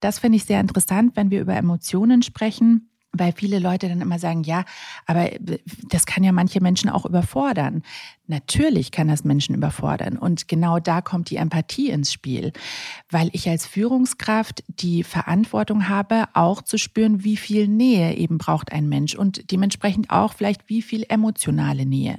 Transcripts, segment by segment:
Das finde ich sehr interessant, wenn wir über Emotionen sprechen weil viele Leute dann immer sagen, ja, aber das kann ja manche Menschen auch überfordern. Natürlich kann das Menschen überfordern. Und genau da kommt die Empathie ins Spiel, weil ich als Führungskraft die Verantwortung habe, auch zu spüren, wie viel Nähe eben braucht ein Mensch und dementsprechend auch vielleicht wie viel emotionale Nähe.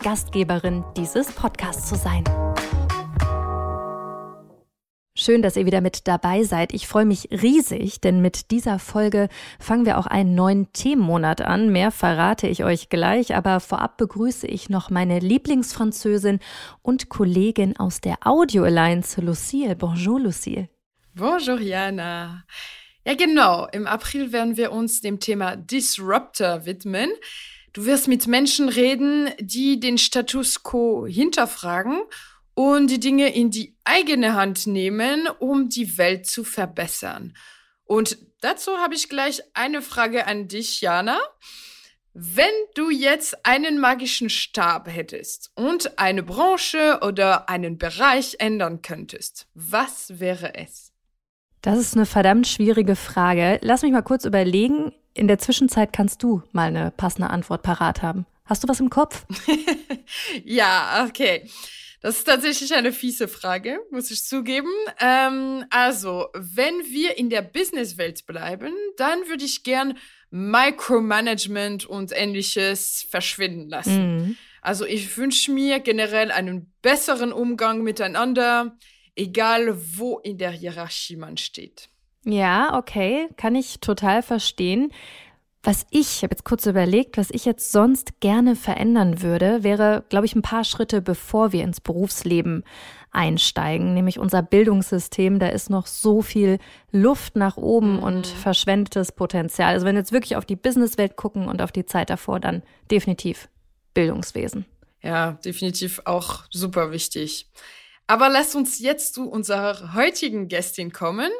Gastgeberin dieses Podcasts zu sein. Schön, dass ihr wieder mit dabei seid. Ich freue mich riesig, denn mit dieser Folge fangen wir auch einen neuen Themenmonat an. Mehr verrate ich euch gleich, aber vorab begrüße ich noch meine Lieblingsfranzösin und Kollegin aus der Audio Alliance, Lucille. Bonjour, Lucille. Bonjour, Jana. Ja, genau. Im April werden wir uns dem Thema Disruptor widmen. Du wirst mit Menschen reden, die den Status quo hinterfragen und die Dinge in die eigene Hand nehmen, um die Welt zu verbessern. Und dazu habe ich gleich eine Frage an dich, Jana. Wenn du jetzt einen magischen Stab hättest und eine Branche oder einen Bereich ändern könntest, was wäre es? Das ist eine verdammt schwierige Frage. Lass mich mal kurz überlegen. In der Zwischenzeit kannst du mal eine passende Antwort parat haben. Hast du was im Kopf? ja, okay. Das ist tatsächlich eine fiese Frage, muss ich zugeben. Ähm, also, wenn wir in der Businesswelt bleiben, dann würde ich gern Micromanagement und ähnliches verschwinden lassen. Mhm. Also, ich wünsche mir generell einen besseren Umgang miteinander, egal wo in der Hierarchie man steht. Ja, okay, kann ich total verstehen. Was ich, ich habe jetzt kurz überlegt, was ich jetzt sonst gerne verändern würde, wäre, glaube ich, ein paar Schritte, bevor wir ins Berufsleben einsteigen, nämlich unser Bildungssystem. Da ist noch so viel Luft nach oben mhm. und verschwendetes Potenzial. Also wenn wir jetzt wirklich auf die Businesswelt gucken und auf die Zeit davor, dann definitiv Bildungswesen. Ja, definitiv auch super wichtig. Aber lass uns jetzt zu unserer heutigen Gästin kommen.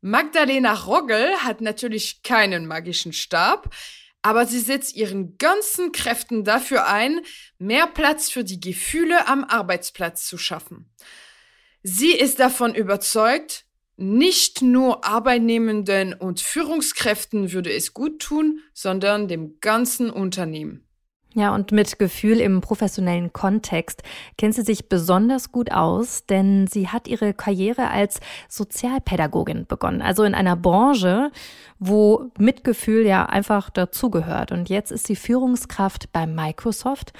Magdalena Rogel hat natürlich keinen magischen Stab, aber sie setzt ihren ganzen Kräften dafür ein, mehr Platz für die Gefühle am Arbeitsplatz zu schaffen. Sie ist davon überzeugt, nicht nur Arbeitnehmenden und Führungskräften würde es gut tun, sondern dem ganzen Unternehmen. Ja, und mit Gefühl im professionellen Kontext kennt sie sich besonders gut aus, denn sie hat ihre Karriere als Sozialpädagogin begonnen, also in einer Branche, wo Mitgefühl ja einfach dazugehört. Und jetzt ist sie Führungskraft bei Microsoft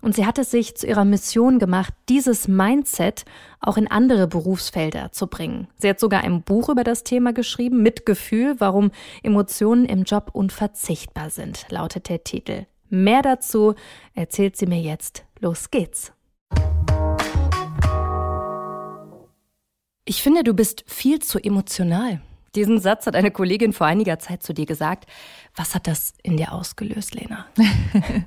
und sie hat es sich zu ihrer Mission gemacht, dieses Mindset auch in andere Berufsfelder zu bringen. Sie hat sogar ein Buch über das Thema geschrieben, Mitgefühl, warum Emotionen im Job unverzichtbar sind, lautet der Titel. Mehr dazu erzählt sie mir jetzt. Los geht's. Ich finde, du bist viel zu emotional. Diesen Satz hat eine Kollegin vor einiger Zeit zu dir gesagt. Was hat das in dir ausgelöst, Lena?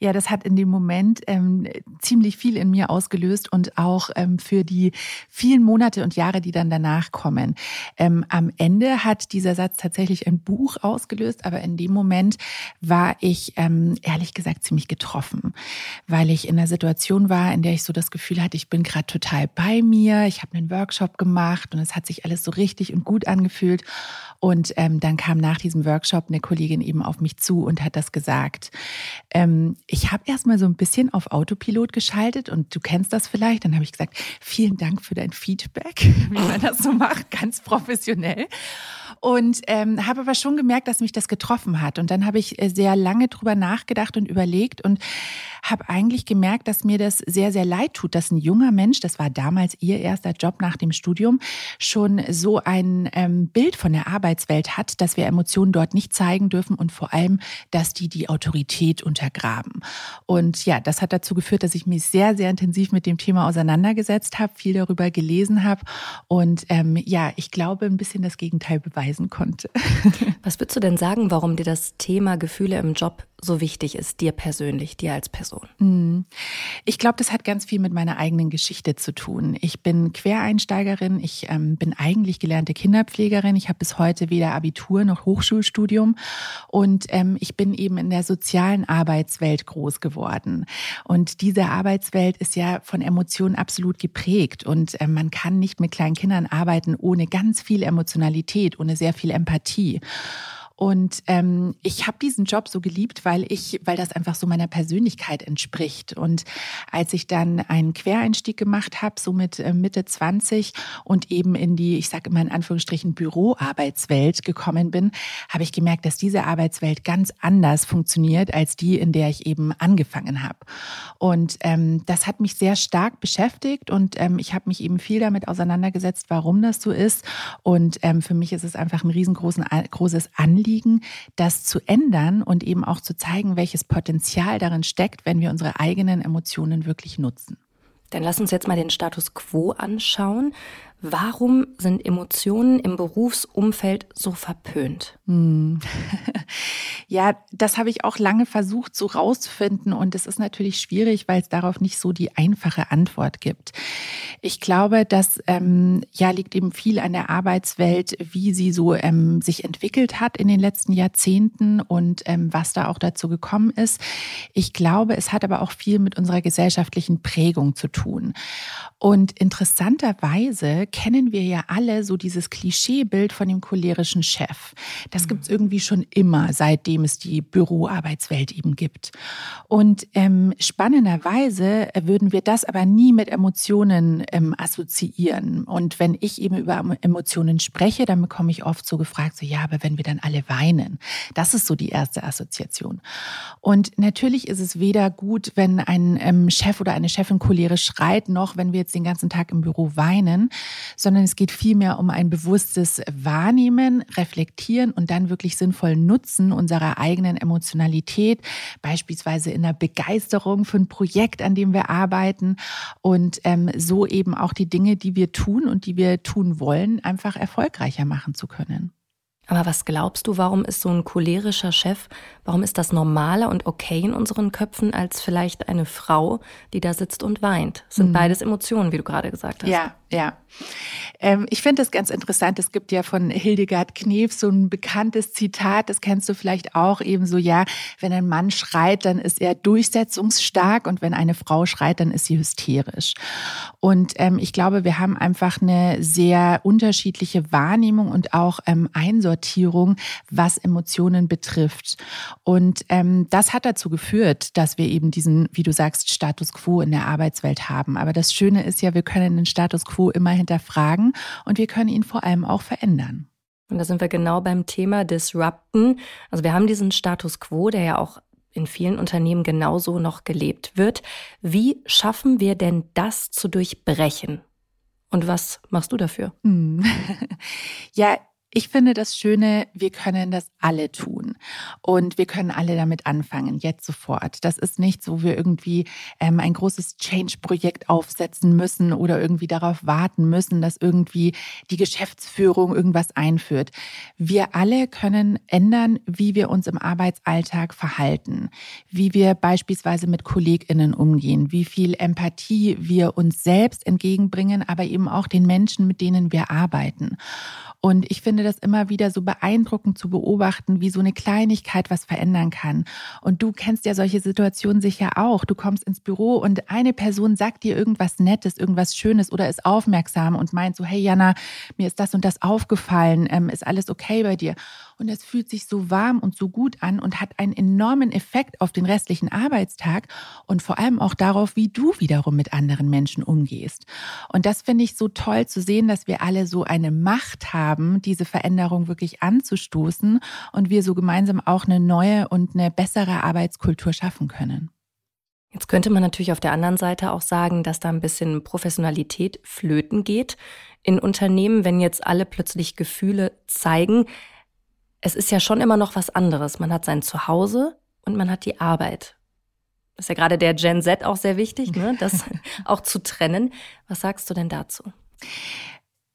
ja, das hat in dem Moment ähm, ziemlich viel in mir ausgelöst und auch ähm, für die vielen Monate und Jahre, die dann danach kommen. Ähm, am Ende hat dieser Satz tatsächlich ein Buch ausgelöst, aber in dem Moment war ich ähm, ehrlich gesagt ziemlich getroffen, weil ich in einer Situation war, in der ich so das Gefühl hatte, ich bin gerade total bei mir. Ich habe einen Workshop gemacht und es hat sich alles so richtig und gut angefühlt. Und ähm, dann kam nach diesem Workshop eine Kollegin eben auf mich zu und hat das gesagt. Ähm, ich habe erstmal so ein bisschen auf Autopilot geschaltet und du kennst das vielleicht. Dann habe ich gesagt, vielen Dank für dein Feedback, wie man das so macht, ganz professionell. Und ähm, habe aber schon gemerkt, dass mich das getroffen hat. Und dann habe ich äh, sehr lange drüber nachgedacht und überlegt und habe eigentlich gemerkt, dass mir das sehr, sehr leid tut, dass ein junger Mensch, das war damals ihr erster Job nach dem Studium, schon so ein ähm, Bild von der Arbeitswelt hat, dass wir Emotionen dort nicht zeigen dürfen und vor allem, dass die die Autorität untergraben. Und ja, das hat dazu geführt, dass ich mich sehr, sehr intensiv mit dem Thema auseinandergesetzt habe, viel darüber gelesen habe und ähm, ja, ich glaube, ein bisschen das Gegenteil beweisen konnte. Was würdest du denn sagen, warum dir das Thema Gefühle im Job so wichtig ist, dir persönlich, dir als Person? Mhm. Ich glaube, das hat ganz viel mit meiner eigenen Geschichte zu tun. Ich bin Quereinsteigerin, ich ähm, bin eigentlich gelernte Kinderpflegerin, ich habe bis heute weder Abitur noch Hochschulstudium und ähm, ich bin eben in der sozialen Arbeitswelt groß geworden. Und diese Arbeitswelt ist ja von Emotionen absolut geprägt und äh, man kann nicht mit kleinen Kindern arbeiten ohne ganz viel Emotionalität, ohne sehr viel Empathie. Und ähm, ich habe diesen Job so geliebt, weil ich, weil das einfach so meiner Persönlichkeit entspricht. Und als ich dann einen Quereinstieg gemacht habe, so mit äh, Mitte 20 und eben in die, ich sage immer in Anführungsstrichen, Büroarbeitswelt gekommen bin, habe ich gemerkt, dass diese Arbeitswelt ganz anders funktioniert als die, in der ich eben angefangen habe. Und ähm, das hat mich sehr stark beschäftigt und ähm, ich habe mich eben viel damit auseinandergesetzt, warum das so ist. Und ähm, für mich ist es einfach ein riesengroßes Anliegen Anliegen, das zu ändern und eben auch zu zeigen, welches Potenzial darin steckt, wenn wir unsere eigenen Emotionen wirklich nutzen. Dann lass uns jetzt mal den Status quo anschauen. Warum sind Emotionen im Berufsumfeld so verpönt? Hm. ja, das habe ich auch lange versucht so rauszufinden und es ist natürlich schwierig, weil es darauf nicht so die einfache Antwort gibt. Ich glaube, dass ähm, ja liegt eben viel an der Arbeitswelt, wie sie so ähm, sich entwickelt hat in den letzten Jahrzehnten und ähm, was da auch dazu gekommen ist. Ich glaube, es hat aber auch viel mit unserer gesellschaftlichen Prägung zu tun. Und interessanterweise kennen wir ja alle so dieses Klischeebild von dem cholerischen Chef. Das gibt's mhm. irgendwie schon immer, seitdem es die Büroarbeitswelt eben gibt. Und ähm, spannenderweise würden wir das aber nie mit Emotionen ähm, assoziieren. Und wenn ich eben über Emotionen spreche, dann bekomme ich oft so gefragt, so ja, aber wenn wir dann alle weinen. Das ist so die erste Assoziation. Und natürlich ist es weder gut, wenn ein ähm, Chef oder eine Chefin cholerisch schreit, noch wenn wir jetzt den ganzen Tag im Büro weinen, sondern es geht vielmehr um ein bewusstes Wahrnehmen, Reflektieren und dann wirklich sinnvoll Nutzen unserer eigenen Emotionalität, beispielsweise in der Begeisterung für ein Projekt, an dem wir arbeiten und ähm, so eben auch die Dinge, die wir tun und die wir tun wollen, einfach erfolgreicher machen zu können. Aber was glaubst du, warum ist so ein cholerischer Chef, warum ist das normaler und okay in unseren Köpfen als vielleicht eine Frau, die da sitzt und weint? Das sind mhm. beides Emotionen, wie du gerade gesagt hast. Ja, ja. Ähm, ich finde das ganz interessant. Es gibt ja von Hildegard Knef so ein bekanntes Zitat, das kennst du vielleicht auch eben so, ja, wenn ein Mann schreit, dann ist er durchsetzungsstark und wenn eine Frau schreit, dann ist sie hysterisch. Und ähm, ich glaube, wir haben einfach eine sehr unterschiedliche Wahrnehmung und auch ähm, Einsortierung, was Emotionen betrifft. Und ähm, das hat dazu geführt, dass wir eben diesen, wie du sagst, Status quo in der Arbeitswelt haben. Aber das Schöne ist ja, wir können den Status quo immer hinterfragen und wir können ihn vor allem auch verändern. Und da sind wir genau beim Thema Disrupten. Also wir haben diesen Status quo, der ja auch in vielen Unternehmen genauso noch gelebt wird. Wie schaffen wir denn das zu durchbrechen? Und was machst du dafür? Hm. Ja, ich finde das Schöne, wir können das alle tun und wir können alle damit anfangen, jetzt sofort. Das ist nicht so, wir irgendwie ähm, ein großes Change-Projekt aufsetzen müssen oder irgendwie darauf warten müssen, dass irgendwie die Geschäftsführung irgendwas einführt. Wir alle können ändern, wie wir uns im Arbeitsalltag verhalten, wie wir beispielsweise mit KollegInnen umgehen, wie viel Empathie wir uns selbst entgegenbringen, aber eben auch den Menschen, mit denen wir arbeiten. Und ich finde das immer wieder so beeindruckend zu beobachten, wie so eine Kleinigkeit was verändern kann. Und du kennst ja solche Situationen sicher auch. Du kommst ins Büro und eine Person sagt dir irgendwas Nettes, irgendwas Schönes oder ist aufmerksam und meint so, hey Jana, mir ist das und das aufgefallen, ähm, ist alles okay bei dir? Und es fühlt sich so warm und so gut an und hat einen enormen Effekt auf den restlichen Arbeitstag und vor allem auch darauf, wie du wiederum mit anderen Menschen umgehst. Und das finde ich so toll zu sehen, dass wir alle so eine Macht haben, diese Veränderung wirklich anzustoßen und wir so gemeinsam auch eine neue und eine bessere Arbeitskultur schaffen können. Jetzt könnte man natürlich auf der anderen Seite auch sagen, dass da ein bisschen Professionalität flöten geht in Unternehmen, wenn jetzt alle plötzlich Gefühle zeigen. Es ist ja schon immer noch was anderes. Man hat sein Zuhause und man hat die Arbeit. Das ist ja gerade der Gen Z auch sehr wichtig, ne? das auch zu trennen. Was sagst du denn dazu?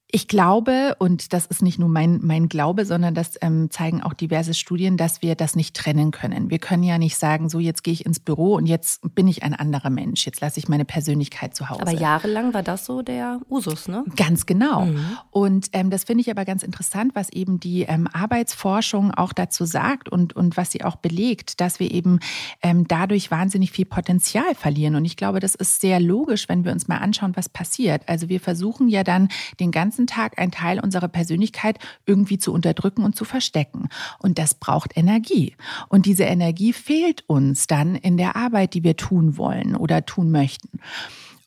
Ich glaube, und das ist nicht nur mein, mein Glaube, sondern das ähm, zeigen auch diverse Studien, dass wir das nicht trennen können. Wir können ja nicht sagen, so jetzt gehe ich ins Büro und jetzt bin ich ein anderer Mensch. Jetzt lasse ich meine Persönlichkeit zu Hause. Aber jahrelang war das so der Usus, ne? Ganz genau. Mhm. Und ähm, das finde ich aber ganz interessant, was eben die ähm, Arbeitsforschung auch dazu sagt und, und was sie auch belegt, dass wir eben ähm, dadurch wahnsinnig viel Potenzial verlieren. Und ich glaube, das ist sehr logisch, wenn wir uns mal anschauen, was passiert. Also wir versuchen ja dann den ganzen ganzen Tag einen Teil unserer Persönlichkeit irgendwie zu unterdrücken und zu verstecken. Und das braucht Energie. Und diese Energie fehlt uns dann in der Arbeit, die wir tun wollen oder tun möchten.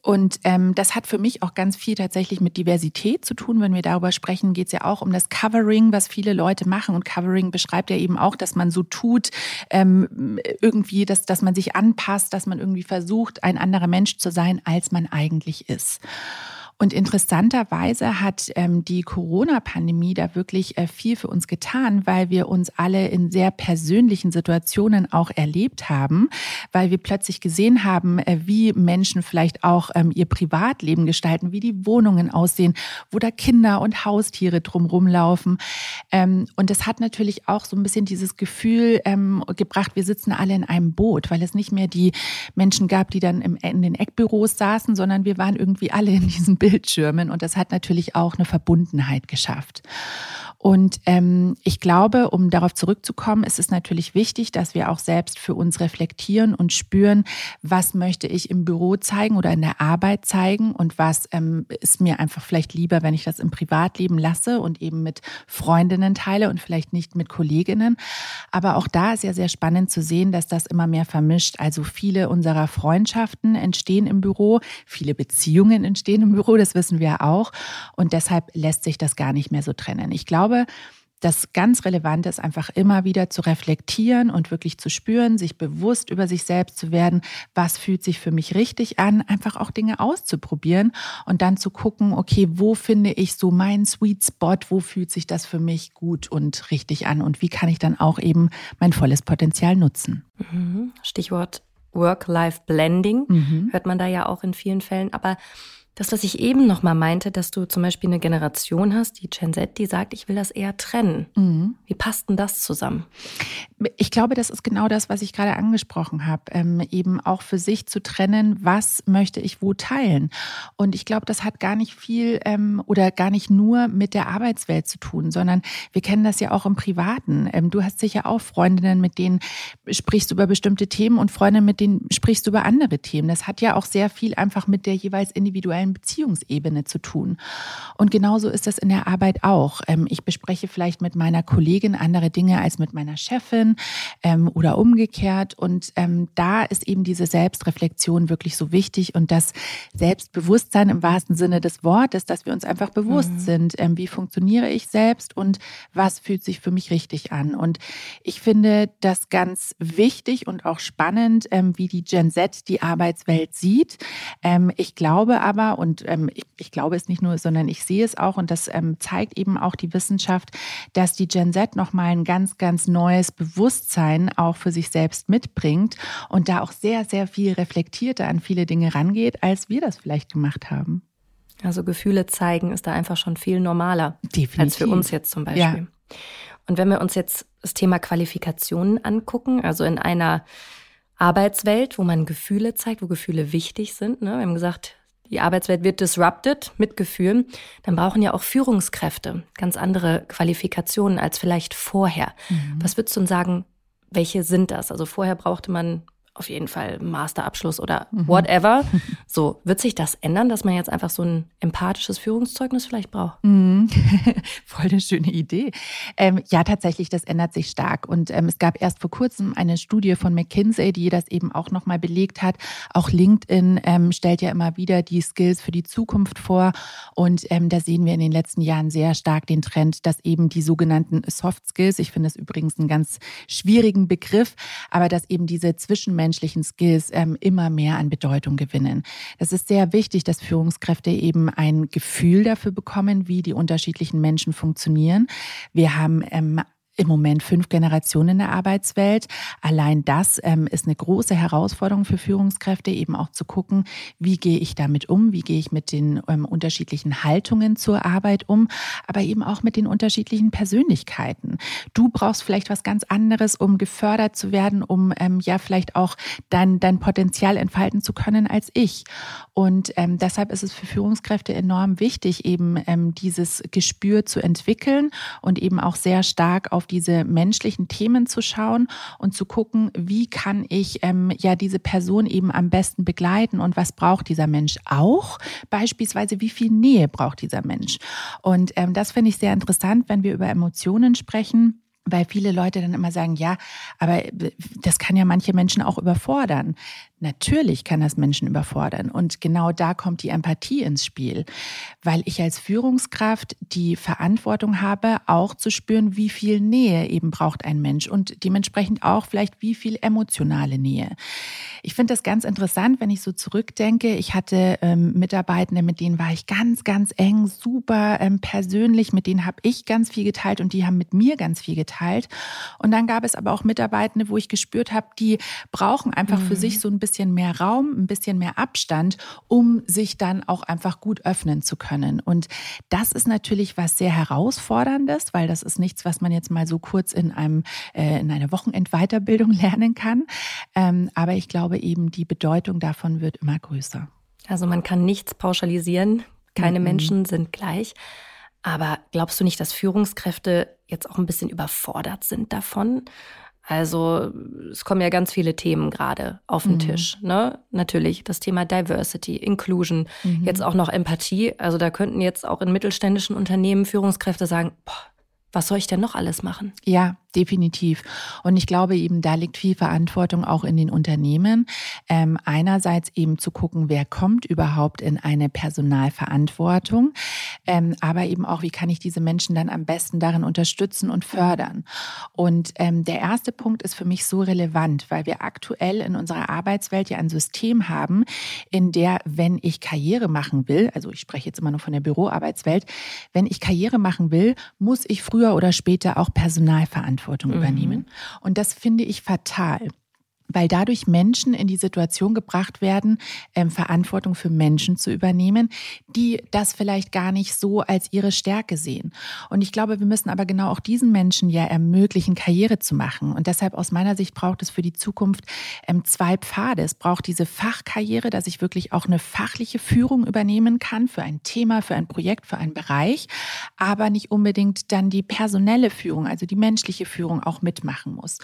Und ähm, das hat für mich auch ganz viel tatsächlich mit Diversität zu tun. Wenn wir darüber sprechen, geht es ja auch um das Covering, was viele Leute machen. Und Covering beschreibt ja eben auch, dass man so tut, ähm, irgendwie, dass, dass man sich anpasst, dass man irgendwie versucht, ein anderer Mensch zu sein, als man eigentlich ist. Und interessanterweise hat ähm, die Corona-Pandemie da wirklich äh, viel für uns getan, weil wir uns alle in sehr persönlichen Situationen auch erlebt haben, weil wir plötzlich gesehen haben, äh, wie Menschen vielleicht auch ähm, ihr Privatleben gestalten, wie die Wohnungen aussehen, wo da Kinder und Haustiere drumherum laufen. Ähm, und das hat natürlich auch so ein bisschen dieses Gefühl ähm, gebracht, wir sitzen alle in einem Boot, weil es nicht mehr die Menschen gab, die dann im, in den Eckbüros saßen, sondern wir waren irgendwie alle in diesem Bild Bildschirmen und das hat natürlich auch eine Verbundenheit geschafft. Und ähm, ich glaube, um darauf zurückzukommen, ist es natürlich wichtig, dass wir auch selbst für uns reflektieren und spüren, was möchte ich im Büro zeigen oder in der Arbeit zeigen und was ähm, ist mir einfach vielleicht lieber, wenn ich das im Privatleben lasse und eben mit Freundinnen teile und vielleicht nicht mit Kolleginnen. Aber auch da ist ja sehr spannend zu sehen, dass das immer mehr vermischt. Also viele unserer Freundschaften entstehen im Büro, viele Beziehungen entstehen im Büro, das wissen wir auch. Und deshalb lässt sich das gar nicht mehr so trennen. Ich glaube, glaube, das ganz Relevante ist einfach immer wieder zu reflektieren und wirklich zu spüren, sich bewusst über sich selbst zu werden, was fühlt sich für mich richtig an, einfach auch Dinge auszuprobieren und dann zu gucken, okay, wo finde ich so meinen Sweet Spot, wo fühlt sich das für mich gut und richtig an und wie kann ich dann auch eben mein volles Potenzial nutzen. Mhm. Stichwort Work-Life-Blending mhm. hört man da ja auch in vielen Fällen, aber das, was ich eben noch mal meinte, dass du zum Beispiel eine Generation hast, die Gen Z, die sagt, ich will das eher trennen. Mhm. Wie passt denn das zusammen? Ich glaube, das ist genau das, was ich gerade angesprochen habe. Ähm, eben auch für sich zu trennen, was möchte ich wo teilen. Und ich glaube, das hat gar nicht viel ähm, oder gar nicht nur mit der Arbeitswelt zu tun, sondern wir kennen das ja auch im Privaten. Ähm, du hast sicher auch Freundinnen, mit denen sprichst du über bestimmte Themen und Freundinnen, mit denen sprichst du über andere Themen. Das hat ja auch sehr viel einfach mit der jeweils individuellen individuellen Beziehungsebene zu tun. Und genauso ist das in der Arbeit auch. Ähm, ich bespreche vielleicht mit meiner Kollegin andere Dinge als mit meiner Chefin ähm, oder umgekehrt. Und ähm, da ist eben diese Selbstreflexion wirklich so wichtig und das Selbstbewusstsein im wahrsten Sinne des Wortes, dass wir uns einfach bewusst mhm. sind, wie funktioniere ich selbst und was fühlt sich für mich richtig an. Und ich finde das ganz wichtig und auch spannend, wie die Gen Z die Arbeitswelt sieht. Ich glaube aber, und ähm, ich, ich, glaube es nicht nur, sondern ich sehe es auch und das ähm, zeigt eben auch die Wissenschaft, dass die Gen Z nochmal ein ganz, ganz neues Bewusstsein auch für sich selbst mitbringt und da auch sehr, sehr viel reflektierter an viele Dinge rangeht, als wir das vielleicht gemacht haben. Also Gefühle zeigen ist da einfach schon viel normaler Definitiv. als für uns jetzt zum Beispiel. Ja. Und wenn wir uns jetzt das Thema Qualifikationen angucken, also in einer Arbeitswelt, wo man Gefühle zeigt, wo Gefühle wichtig sind. Ne? Wir haben gesagt, die Arbeitswelt wird disrupted mit Gefühlen, dann brauchen ja auch Führungskräfte ganz andere Qualifikationen als vielleicht vorher. Mhm. Was würdest du denn sagen, welche sind das? Also vorher brauchte man auf jeden Fall Masterabschluss oder mhm. whatever. So, wird sich das ändern, dass man jetzt einfach so ein empathisches Führungszeugnis vielleicht braucht? Mhm. Voll eine schöne Idee. Ähm, ja, tatsächlich, das ändert sich stark. Und ähm, es gab erst vor kurzem eine Studie von McKinsey, die das eben auch nochmal belegt hat. Auch LinkedIn ähm, stellt ja immer wieder die Skills für die Zukunft vor. Und ähm, da sehen wir in den letzten Jahren sehr stark den Trend, dass eben die sogenannten Soft Skills, ich finde es übrigens einen ganz schwierigen Begriff, aber dass eben diese zwischenmenschlichen Skills ähm, immer mehr an Bedeutung gewinnen. Das ist sehr wichtig, dass Führungskräfte eben ein Gefühl dafür bekommen, wie die unterschiedlichen Menschen funktionieren. Wir haben ähm, im Moment fünf Generationen in der Arbeitswelt. Allein das ähm, ist eine große Herausforderung für Führungskräfte, eben auch zu gucken, wie gehe ich damit um, wie gehe ich mit den ähm, unterschiedlichen Haltungen zur Arbeit um, aber eben auch mit den unterschiedlichen Persönlichkeiten. Du brauchst vielleicht was ganz anderes, um gefördert zu werden, um ähm, ja vielleicht auch dein, dein Potenzial entfalten zu können als ich. Und ähm, deshalb ist es für Führungskräfte enorm wichtig, eben ähm, dieses Gespür zu entwickeln und eben auch sehr stark auf diese menschlichen Themen zu schauen und zu gucken, wie kann ich ähm, ja diese Person eben am besten begleiten und was braucht dieser Mensch auch? Beispielsweise, wie viel Nähe braucht dieser Mensch? Und ähm, das finde ich sehr interessant, wenn wir über Emotionen sprechen weil viele Leute dann immer sagen, ja, aber das kann ja manche Menschen auch überfordern. Natürlich kann das Menschen überfordern. Und genau da kommt die Empathie ins Spiel, weil ich als Führungskraft die Verantwortung habe, auch zu spüren, wie viel Nähe eben braucht ein Mensch und dementsprechend auch vielleicht wie viel emotionale Nähe. Ich finde das ganz interessant, wenn ich so zurückdenke. Ich hatte ähm, Mitarbeitende, mit denen war ich ganz, ganz eng, super ähm, persönlich, mit denen habe ich ganz viel geteilt und die haben mit mir ganz viel geteilt. Und dann gab es aber auch Mitarbeitende, wo ich gespürt habe, die brauchen einfach mhm. für sich so ein bisschen bisschen mehr Raum, ein bisschen mehr Abstand, um sich dann auch einfach gut öffnen zu können. Und das ist natürlich was sehr herausforderndes, weil das ist nichts, was man jetzt mal so kurz in einem äh, in einer Wochenendweiterbildung lernen kann. Ähm, aber ich glaube eben, die Bedeutung davon wird immer größer. Also man kann nichts pauschalisieren. Keine mhm. Menschen sind gleich. Aber glaubst du nicht, dass Führungskräfte jetzt auch ein bisschen überfordert sind davon? Also es kommen ja ganz viele Themen gerade auf den mhm. Tisch. Ne? Natürlich das Thema Diversity, Inclusion, mhm. jetzt auch noch Empathie. Also da könnten jetzt auch in mittelständischen Unternehmen Führungskräfte sagen, boah, was soll ich denn noch alles machen? Ja, definitiv. Und ich glaube eben, da liegt viel Verantwortung auch in den Unternehmen. Ähm, einerseits eben zu gucken, wer kommt überhaupt in eine Personalverantwortung, ähm, aber eben auch, wie kann ich diese Menschen dann am besten darin unterstützen und fördern. Und ähm, der erste Punkt ist für mich so relevant, weil wir aktuell in unserer Arbeitswelt ja ein System haben, in der, wenn ich Karriere machen will, also ich spreche jetzt immer nur von der Büroarbeitswelt, wenn ich Karriere machen will, muss ich früher oder später auch Personalverantwortung Verantwortung mhm. übernehmen. Und das finde ich fatal weil dadurch Menschen in die Situation gebracht werden, ähm, Verantwortung für Menschen zu übernehmen, die das vielleicht gar nicht so als ihre Stärke sehen. Und ich glaube, wir müssen aber genau auch diesen Menschen ja ermöglichen, Karriere zu machen. Und deshalb aus meiner Sicht braucht es für die Zukunft ähm, zwei Pfade. Es braucht diese Fachkarriere, dass ich wirklich auch eine fachliche Führung übernehmen kann für ein Thema, für ein Projekt, für einen Bereich, aber nicht unbedingt dann die personelle Führung, also die menschliche Führung auch mitmachen muss.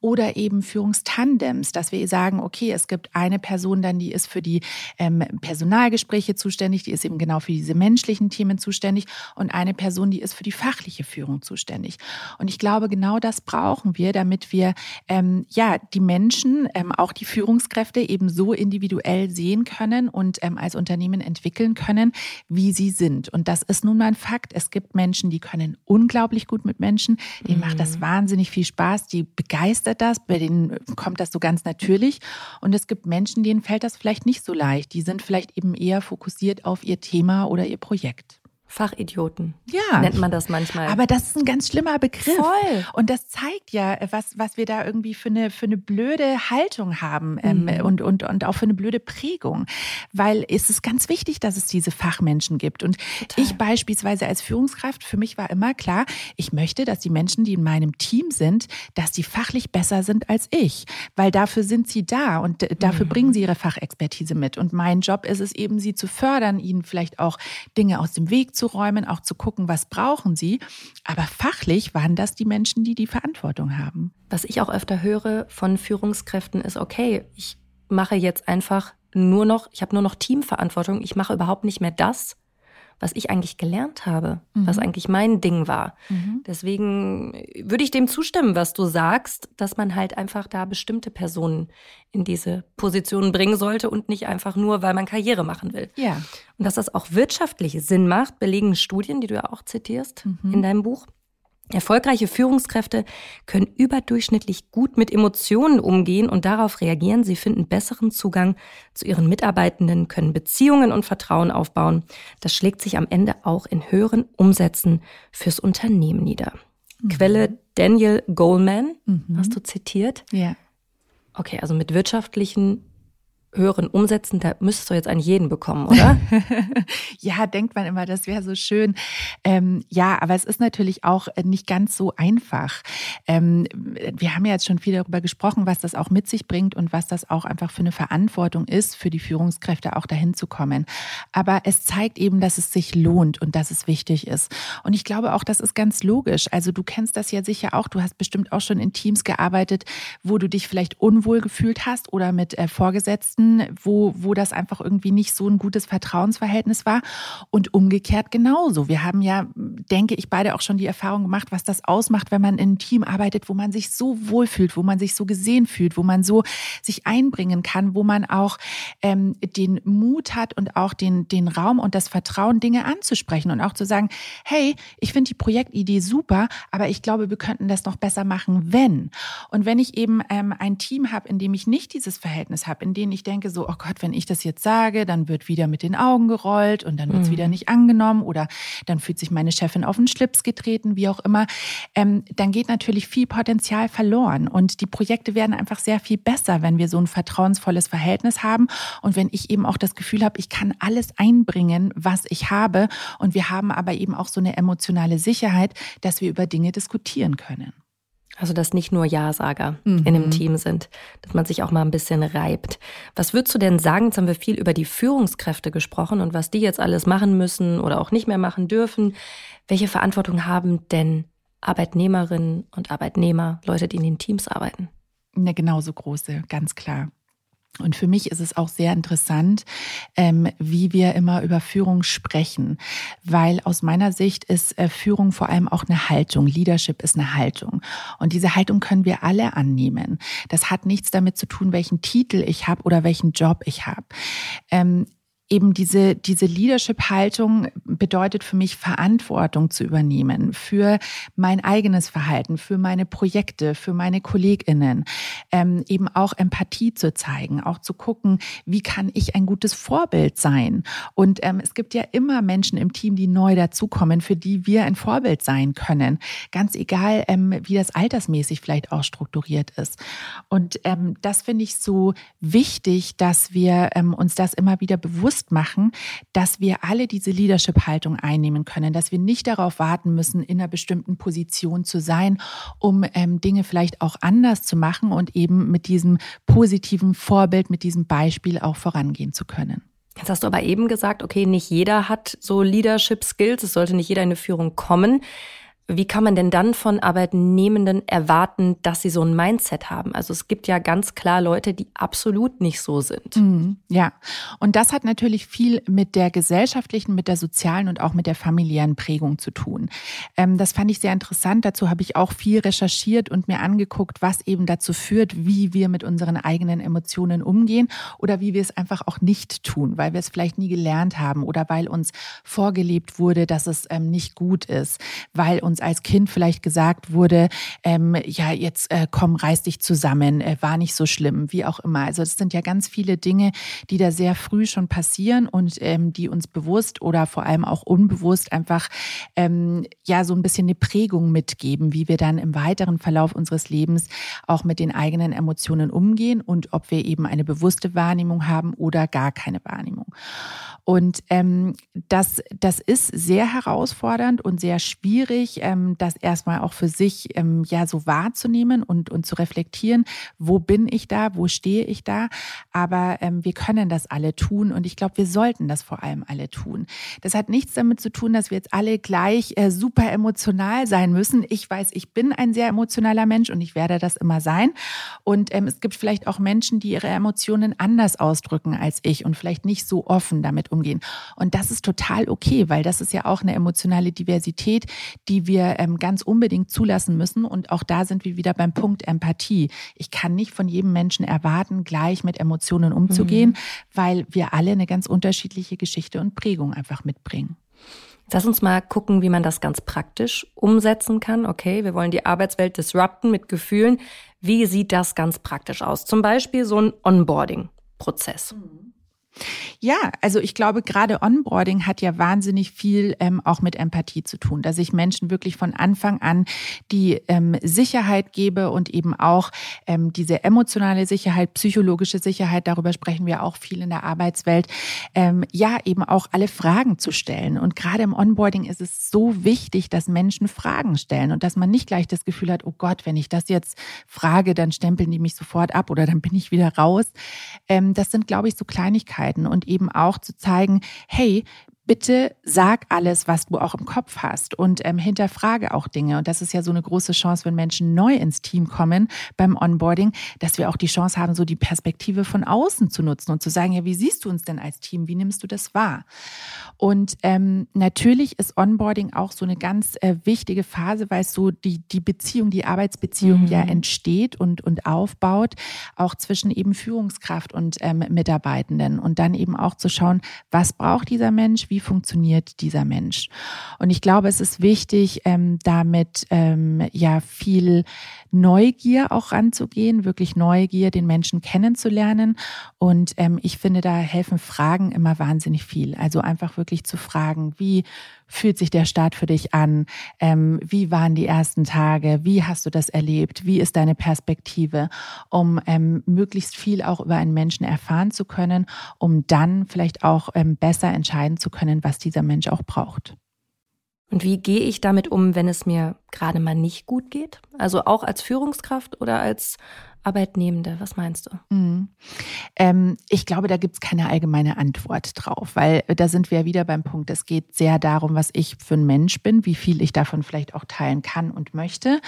Oder eben Führungstandem Tandems, dass wir sagen, okay, es gibt eine Person dann, die ist für die ähm, Personalgespräche zuständig, die ist eben genau für diese menschlichen Themen zuständig und eine Person, die ist für die fachliche Führung zuständig. Und ich glaube, genau das brauchen wir, damit wir ähm, ja die Menschen, ähm, auch die Führungskräfte eben so individuell sehen können und ähm, als Unternehmen entwickeln können, wie sie sind. Und das ist nun mal ein Fakt. Es gibt Menschen, die können unglaublich gut mit Menschen, denen mhm. macht das mhm. wahnsinnig viel Spaß, die begeistert das, bei denen kommt das so ganz natürlich. Und es gibt Menschen, denen fällt das vielleicht nicht so leicht. Die sind vielleicht eben eher fokussiert auf ihr Thema oder ihr Projekt. Fachidioten. Ja. Nennt man das manchmal. Aber das ist ein ganz schlimmer Begriff. Voll. Und das zeigt ja, was, was wir da irgendwie für eine, für eine blöde Haltung haben ähm, mhm. und, und, und auch für eine blöde Prägung. Weil es ist ganz wichtig, dass es diese Fachmenschen gibt. Und Total. ich beispielsweise als Führungskraft, für mich war immer klar, ich möchte, dass die Menschen, die in meinem Team sind, dass die fachlich besser sind als ich. Weil dafür sind sie da und dafür mhm. bringen sie ihre Fachexpertise mit. Und mein Job ist es eben, sie zu fördern, ihnen vielleicht auch Dinge aus dem Weg zu einzuräumen, auch zu gucken, was brauchen sie. Aber fachlich waren das die Menschen, die die Verantwortung haben. Was ich auch öfter höre von Führungskräften ist, okay, ich mache jetzt einfach nur noch, ich habe nur noch Teamverantwortung, ich mache überhaupt nicht mehr das, was ich eigentlich gelernt habe, mhm. was eigentlich mein Ding war. Mhm. Deswegen würde ich dem zustimmen, was du sagst, dass man halt einfach da bestimmte Personen in diese Position bringen sollte und nicht einfach nur, weil man Karriere machen will. Ja. Und dass das auch wirtschaftlich Sinn macht, belegen Studien, die du ja auch zitierst mhm. in deinem Buch. Erfolgreiche Führungskräfte können überdurchschnittlich gut mit Emotionen umgehen und darauf reagieren. Sie finden besseren Zugang zu ihren Mitarbeitenden, können Beziehungen und Vertrauen aufbauen. Das schlägt sich am Ende auch in höheren Umsätzen fürs Unternehmen nieder. Mhm. Quelle Daniel Goleman, mhm. hast du zitiert? Ja. Okay, also mit wirtschaftlichen höheren Umsätzen, da müsstest du jetzt einen jeden bekommen, oder? ja, denkt man immer, das wäre so schön. Ähm, ja, aber es ist natürlich auch nicht ganz so einfach. Ähm, wir haben ja jetzt schon viel darüber gesprochen, was das auch mit sich bringt und was das auch einfach für eine Verantwortung ist, für die Führungskräfte auch dahin zu kommen. Aber es zeigt eben, dass es sich lohnt und dass es wichtig ist. Und ich glaube auch, das ist ganz logisch. Also du kennst das ja sicher auch. Du hast bestimmt auch schon in Teams gearbeitet, wo du dich vielleicht unwohl gefühlt hast oder mit äh, Vorgesetzten Konflikten, wo, wo das einfach irgendwie nicht so ein gutes Vertrauensverhältnis war. Und umgekehrt genauso. Wir haben ja, denke ich, beide auch schon die Erfahrung gemacht, was das ausmacht, wenn man in einem Team arbeitet, wo man sich so wohlfühlt, wo man sich so gesehen fühlt, wo man so sich einbringen kann, wo man auch ähm, den Mut hat und auch den, den Raum und das Vertrauen, Dinge anzusprechen und auch zu sagen, hey, ich finde die Projektidee super, aber ich glaube, wir könnten das noch besser machen, wenn. Und wenn ich eben ähm, ein Team habe, in dem ich nicht dieses Verhältnis habe, in dem ich denke so, oh Gott, wenn ich das jetzt sage, dann wird wieder mit den Augen gerollt und dann wird es mhm. wieder nicht angenommen oder dann fühlt sich meine Chefin auf den Schlips getreten, wie auch immer. Ähm, dann geht natürlich viel Potenzial verloren und die Projekte werden einfach sehr viel besser, wenn wir so ein vertrauensvolles Verhältnis haben und wenn ich eben auch das Gefühl habe, ich kann alles einbringen, was ich habe und wir haben aber eben auch so eine emotionale Sicherheit, dass wir über Dinge diskutieren können. Also, dass nicht nur Ja-Sager mhm. in einem. Team sind, dass man sich auch mal ein bisschen reibt. Was würdest du denn sagen? Jetzt haben wir viel über die Führungskräfte gesprochen und was die jetzt alles machen müssen oder auch nicht mehr machen dürfen. Welche Verantwortung haben denn Arbeitnehmerinnen und Arbeitnehmer, Leute, die in den Teams arbeiten? Eine genauso große, ganz klar. Und für mich ist es auch sehr interessant, ähm, wie wir immer über Führung sprechen, weil aus meiner Sicht ist äh, Führung vor allem auch eine Haltung. Leadership ist eine Haltung. Und diese Haltung können wir alle annehmen. Das hat nichts damit zu tun, welchen Titel ich habe oder welchen Job ich habe. Ähm, eben diese, diese Leadership-Haltung bedeutet für mich, Verantwortung zu übernehmen für mein eigenes Verhalten, für meine Projekte, für meine KollegInnen, ähm, eben auch Empathie zu zeigen, auch zu gucken, wie kann ich ein gutes Vorbild sein. Und ähm, es gibt ja immer Menschen im Team, die neu dazukommen, für die wir ein Vorbild sein können. Ganz egal, ähm, wie das altersmäßig vielleicht auch strukturiert ist. Und ähm, das finde ich so wichtig, dass wir ähm, uns das immer wieder bewusst bewusst machen, dass wir alle diese Leadership-Haltung einnehmen können, dass wir nicht darauf warten müssen, in einer bestimmten Position zu sein, um ähm, Dinge vielleicht auch anders zu machen und eben mit diesem positiven Vorbild, mit diesem Beispiel auch vorangehen zu können. Jetzt hast du aber eben gesagt, okay, nicht jeder hat so Leadership Skills, es sollte nicht jeder in eine Führung kommen. Wie kann man denn dann von Arbeitnehmenden erwarten, dass sie so ein Mindset haben? Also es gibt ja ganz klar Leute, die absolut nicht so sind. Mhm, ja, und das hat natürlich viel mit der gesellschaftlichen, mit der sozialen und auch mit der familiären Prägung zu tun. Ähm, das fand ich sehr interessant. Dazu habe ich auch viel recherchiert und mir angeguckt, was eben dazu führt, wie wir mit unseren eigenen Emotionen umgehen oder wie wir es einfach auch nicht tun, weil wir es vielleicht nie gelernt haben oder weil uns vorgelebt wurde, dass es ähm, nicht gut ist, weil uns uns als Kind vielleicht gesagt wurde, ähm, ja, jetzt äh, komm, reiß dich zusammen, äh, war nicht so schlimm, wie auch immer. Also es sind ja ganz viele Dinge, die da sehr früh schon passieren und ähm, die uns bewusst oder vor allem auch unbewusst einfach ähm, ja so ein bisschen eine Prägung mitgeben, wie wir dann im weiteren Verlauf unseres Lebens auch mit den eigenen Emotionen umgehen und ob wir eben eine bewusste Wahrnehmung haben oder gar keine Wahrnehmung. Und ähm, das, das ist sehr herausfordernd und sehr schwierig ähm, das erstmal auch für sich ähm, ja so wahrzunehmen und, und zu reflektieren, wo bin ich da, wo stehe ich da. Aber ähm, wir können das alle tun und ich glaube, wir sollten das vor allem alle tun. Das hat nichts damit zu tun, dass wir jetzt alle gleich äh, super emotional sein müssen. Ich weiß, ich bin ein sehr emotionaler Mensch und ich werde das immer sein. Und ähm, es gibt vielleicht auch Menschen, die ihre Emotionen anders ausdrücken als ich und vielleicht nicht so offen damit umgehen. Und das ist total okay, weil das ist ja auch eine emotionale Diversität, die wir ähm, ganz unbedingt zulassen müssen. Und auch da sind wir wieder beim Punkt Empathie. Ich kann nicht von jedem Menschen erwarten, gleich mit Emotionen umzugehen, mhm. weil wir alle eine ganz unterschiedliche Geschichte und Prägung einfach mitbringen. Lass uns mal gucken, wie man das ganz praktisch umsetzen kann. Okay, wir wollen die Arbeitswelt disrupten mit Gefühlen. Wie sieht das ganz praktisch aus? Zum Beispiel so ein Onboarding-Prozess. Mhm. Ja, also ich glaube, gerade Onboarding hat ja wahnsinnig viel ähm, auch mit Empathie zu tun, dass ich Menschen wirklich von Anfang an die ähm, Sicherheit gebe und eben auch ähm, diese emotionale Sicherheit, psychologische Sicherheit, darüber sprechen wir auch viel in der Arbeitswelt, ähm, ja, eben auch alle Fragen zu stellen. Und gerade im Onboarding ist es so wichtig, dass Menschen Fragen stellen und dass man nicht gleich das Gefühl hat, oh Gott, wenn ich das jetzt frage, dann stempeln die mich sofort ab oder dann bin ich wieder raus. Ähm, das sind, glaube ich, so Kleinigkeiten Möglichkeiten und eben auch zu zeigen, hey, bitte sag alles, was du auch im Kopf hast und ähm, hinterfrage auch Dinge. Und das ist ja so eine große Chance, wenn Menschen neu ins Team kommen beim Onboarding, dass wir auch die Chance haben, so die Perspektive von außen zu nutzen und zu sagen, ja, wie siehst du uns denn als Team? Wie nimmst du das wahr? Und ähm, natürlich ist Onboarding auch so eine ganz äh, wichtige Phase, weil es so die, die Beziehung, die Arbeitsbeziehung mhm. ja entsteht und, und aufbaut, auch zwischen eben Führungskraft und ähm, Mitarbeitenden. Und dann eben auch zu schauen, was braucht dieser Mensch, wie wie funktioniert dieser Mensch. Und ich glaube, es ist wichtig, ähm, damit ähm, ja viel Neugier auch ranzugehen, wirklich Neugier, den Menschen kennenzulernen. Und ähm, ich finde, da helfen Fragen immer wahnsinnig viel. Also einfach wirklich zu fragen, wie fühlt sich der Start für dich an? Ähm, wie waren die ersten Tage? Wie hast du das erlebt? Wie ist deine Perspektive? Um ähm, möglichst viel auch über einen Menschen erfahren zu können, um dann vielleicht auch ähm, besser entscheiden zu können, was dieser Mensch auch braucht. Und wie gehe ich damit um, wenn es mir gerade mal nicht gut geht? Also auch als Führungskraft oder als Arbeitnehmende? Was meinst du? Mhm. Ähm, ich glaube, da gibt es keine allgemeine Antwort drauf, weil da sind wir wieder beim Punkt, es geht sehr darum, was ich für ein Mensch bin, wie viel ich davon vielleicht auch teilen kann und möchte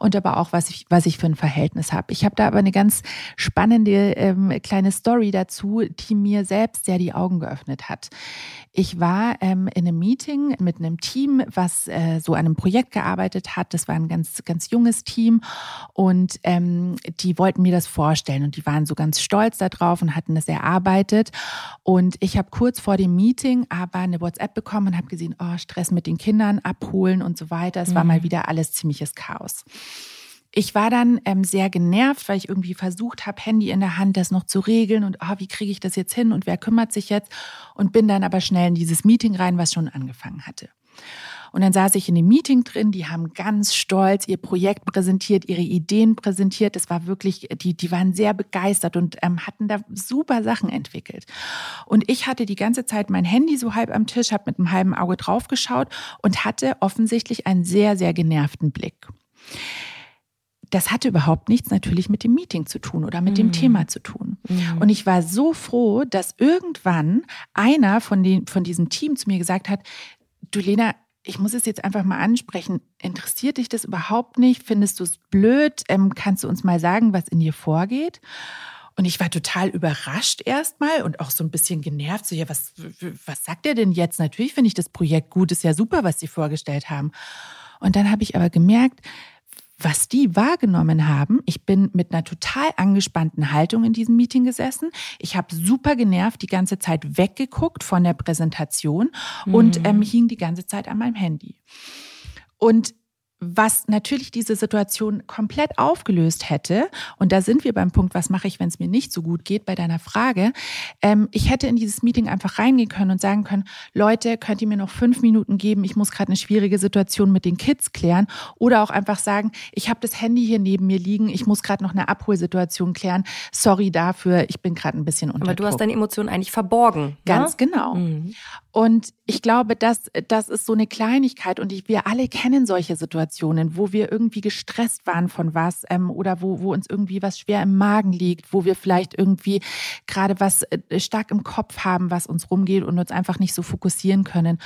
und aber auch, was ich, was ich für ein Verhältnis habe. Ich habe da aber eine ganz spannende ähm, kleine Story dazu, die mir selbst sehr die Augen geöffnet hat. Ich war ähm, in einem Meeting mit einem Team, was äh, so an einem Projekt gearbeitet hat. Das war ein ganz, ganz junges Team und ähm, die wollten mir das vorstellen und die waren so ganz stolz darauf und hatten das erarbeitet. Und ich habe kurz vor dem Meeting aber eine WhatsApp bekommen und habe gesehen, oh, Stress mit den Kindern abholen und so weiter. Es mhm. war mal mhm. wieder alles ziemliches Chaos. Ich war dann ähm, sehr genervt, weil ich irgendwie versucht habe, Handy in der Hand, das noch zu regeln und oh, wie kriege ich das jetzt hin und wer kümmert sich jetzt? Und bin dann aber schnell in dieses Meeting rein, was schon angefangen hatte. Und dann saß ich in dem Meeting drin, die haben ganz stolz ihr Projekt präsentiert, ihre Ideen präsentiert. Das war wirklich, die, die waren sehr begeistert und ähm, hatten da super Sachen entwickelt. Und ich hatte die ganze Zeit mein Handy so halb am Tisch, habe mit einem halben Auge draufgeschaut und hatte offensichtlich einen sehr, sehr genervten Blick das hatte überhaupt nichts natürlich mit dem Meeting zu tun oder mit mhm. dem Thema zu tun. Mhm. Und ich war so froh, dass irgendwann einer von, den, von diesem Team zu mir gesagt hat, du Lena, ich muss es jetzt einfach mal ansprechen. Interessiert dich das überhaupt nicht? Findest du es blöd? Ähm, kannst du uns mal sagen, was in dir vorgeht? Und ich war total überrascht erstmal und auch so ein bisschen genervt. So, ja, was, was sagt er denn jetzt? Natürlich finde ich das Projekt gut, ist ja super, was Sie vorgestellt haben. Und dann habe ich aber gemerkt, was die wahrgenommen haben, ich bin mit einer total angespannten Haltung in diesem Meeting gesessen. Ich habe super genervt die ganze Zeit weggeguckt von der Präsentation mhm. und ähm, hing die ganze Zeit an meinem Handy. Und was natürlich diese Situation komplett aufgelöst hätte, und da sind wir beim Punkt, was mache ich, wenn es mir nicht so gut geht, bei deiner Frage, ähm, ich hätte in dieses Meeting einfach reingehen können und sagen können, Leute, könnt ihr mir noch fünf Minuten geben, ich muss gerade eine schwierige Situation mit den Kids klären, oder auch einfach sagen, ich habe das Handy hier neben mir liegen, ich muss gerade noch eine Abholsituation klären, sorry dafür, ich bin gerade ein bisschen unter Aber du hast deine Emotionen eigentlich verborgen. Ne? Ganz ne? genau. Mhm. Und ich glaube, das, das ist so eine Kleinigkeit und ich, wir alle kennen solche Situationen, wo wir irgendwie gestresst waren von was ähm, oder wo, wo uns irgendwie was schwer im Magen liegt, wo wir vielleicht irgendwie gerade was äh, stark im Kopf haben, was uns rumgeht und uns einfach nicht so fokussieren können.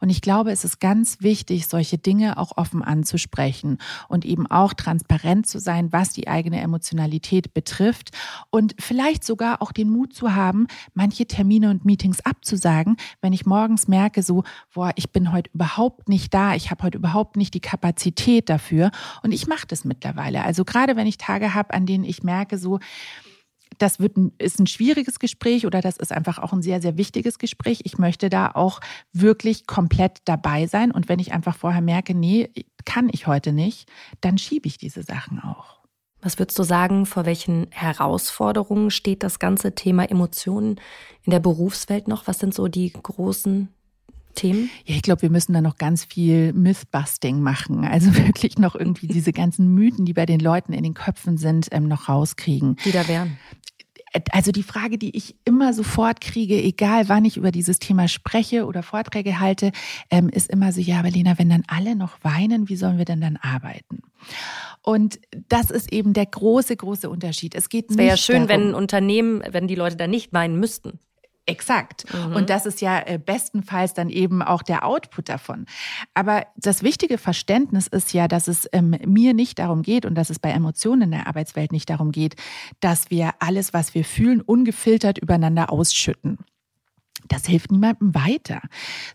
Und ich glaube, es ist ganz wichtig, solche Dinge auch offen anzusprechen und eben auch transparent zu sein, was die eigene Emotionalität betrifft und vielleicht sogar auch den Mut zu haben, manche Termine und Meetings abzusagen, wenn ich morgens merke, so, boah, ich bin heute überhaupt nicht da, ich habe heute überhaupt nicht die Kapazität dafür. Und ich mache das mittlerweile. Also gerade wenn ich Tage habe, an denen ich merke, so, das wird ein, ist ein schwieriges Gespräch oder das ist einfach auch ein sehr, sehr wichtiges Gespräch. Ich möchte da auch wirklich komplett dabei sein. Und wenn ich einfach vorher merke, nee, kann ich heute nicht, dann schiebe ich diese Sachen auch. Was würdest du sagen, vor welchen Herausforderungen steht das ganze Thema Emotionen in der Berufswelt noch? Was sind so die großen Themen? Ja, ich glaube, wir müssen da noch ganz viel Mythbusting machen. Also wirklich noch irgendwie diese ganzen Mythen, die bei den Leuten in den Köpfen sind, ähm, noch rauskriegen. Die da wären also die Frage, die ich immer sofort kriege, egal wann ich über dieses Thema spreche oder Vorträge halte, ähm, ist immer so, ja, aber Lena, wenn dann alle noch weinen, wie sollen wir denn dann arbeiten? Und das ist eben der große, große Unterschied. Es geht Es wäre ja schön, darum, wenn ein Unternehmen, wenn die Leute da nicht weinen müssten. Exakt. Mhm. Und das ist ja äh, bestenfalls dann eben auch der Output davon. Aber das wichtige Verständnis ist ja, dass es ähm, mir nicht darum geht und dass es bei Emotionen in der Arbeitswelt nicht darum geht, dass wir alles, was wir fühlen, ungefiltert übereinander ausschütten das hilft niemandem weiter,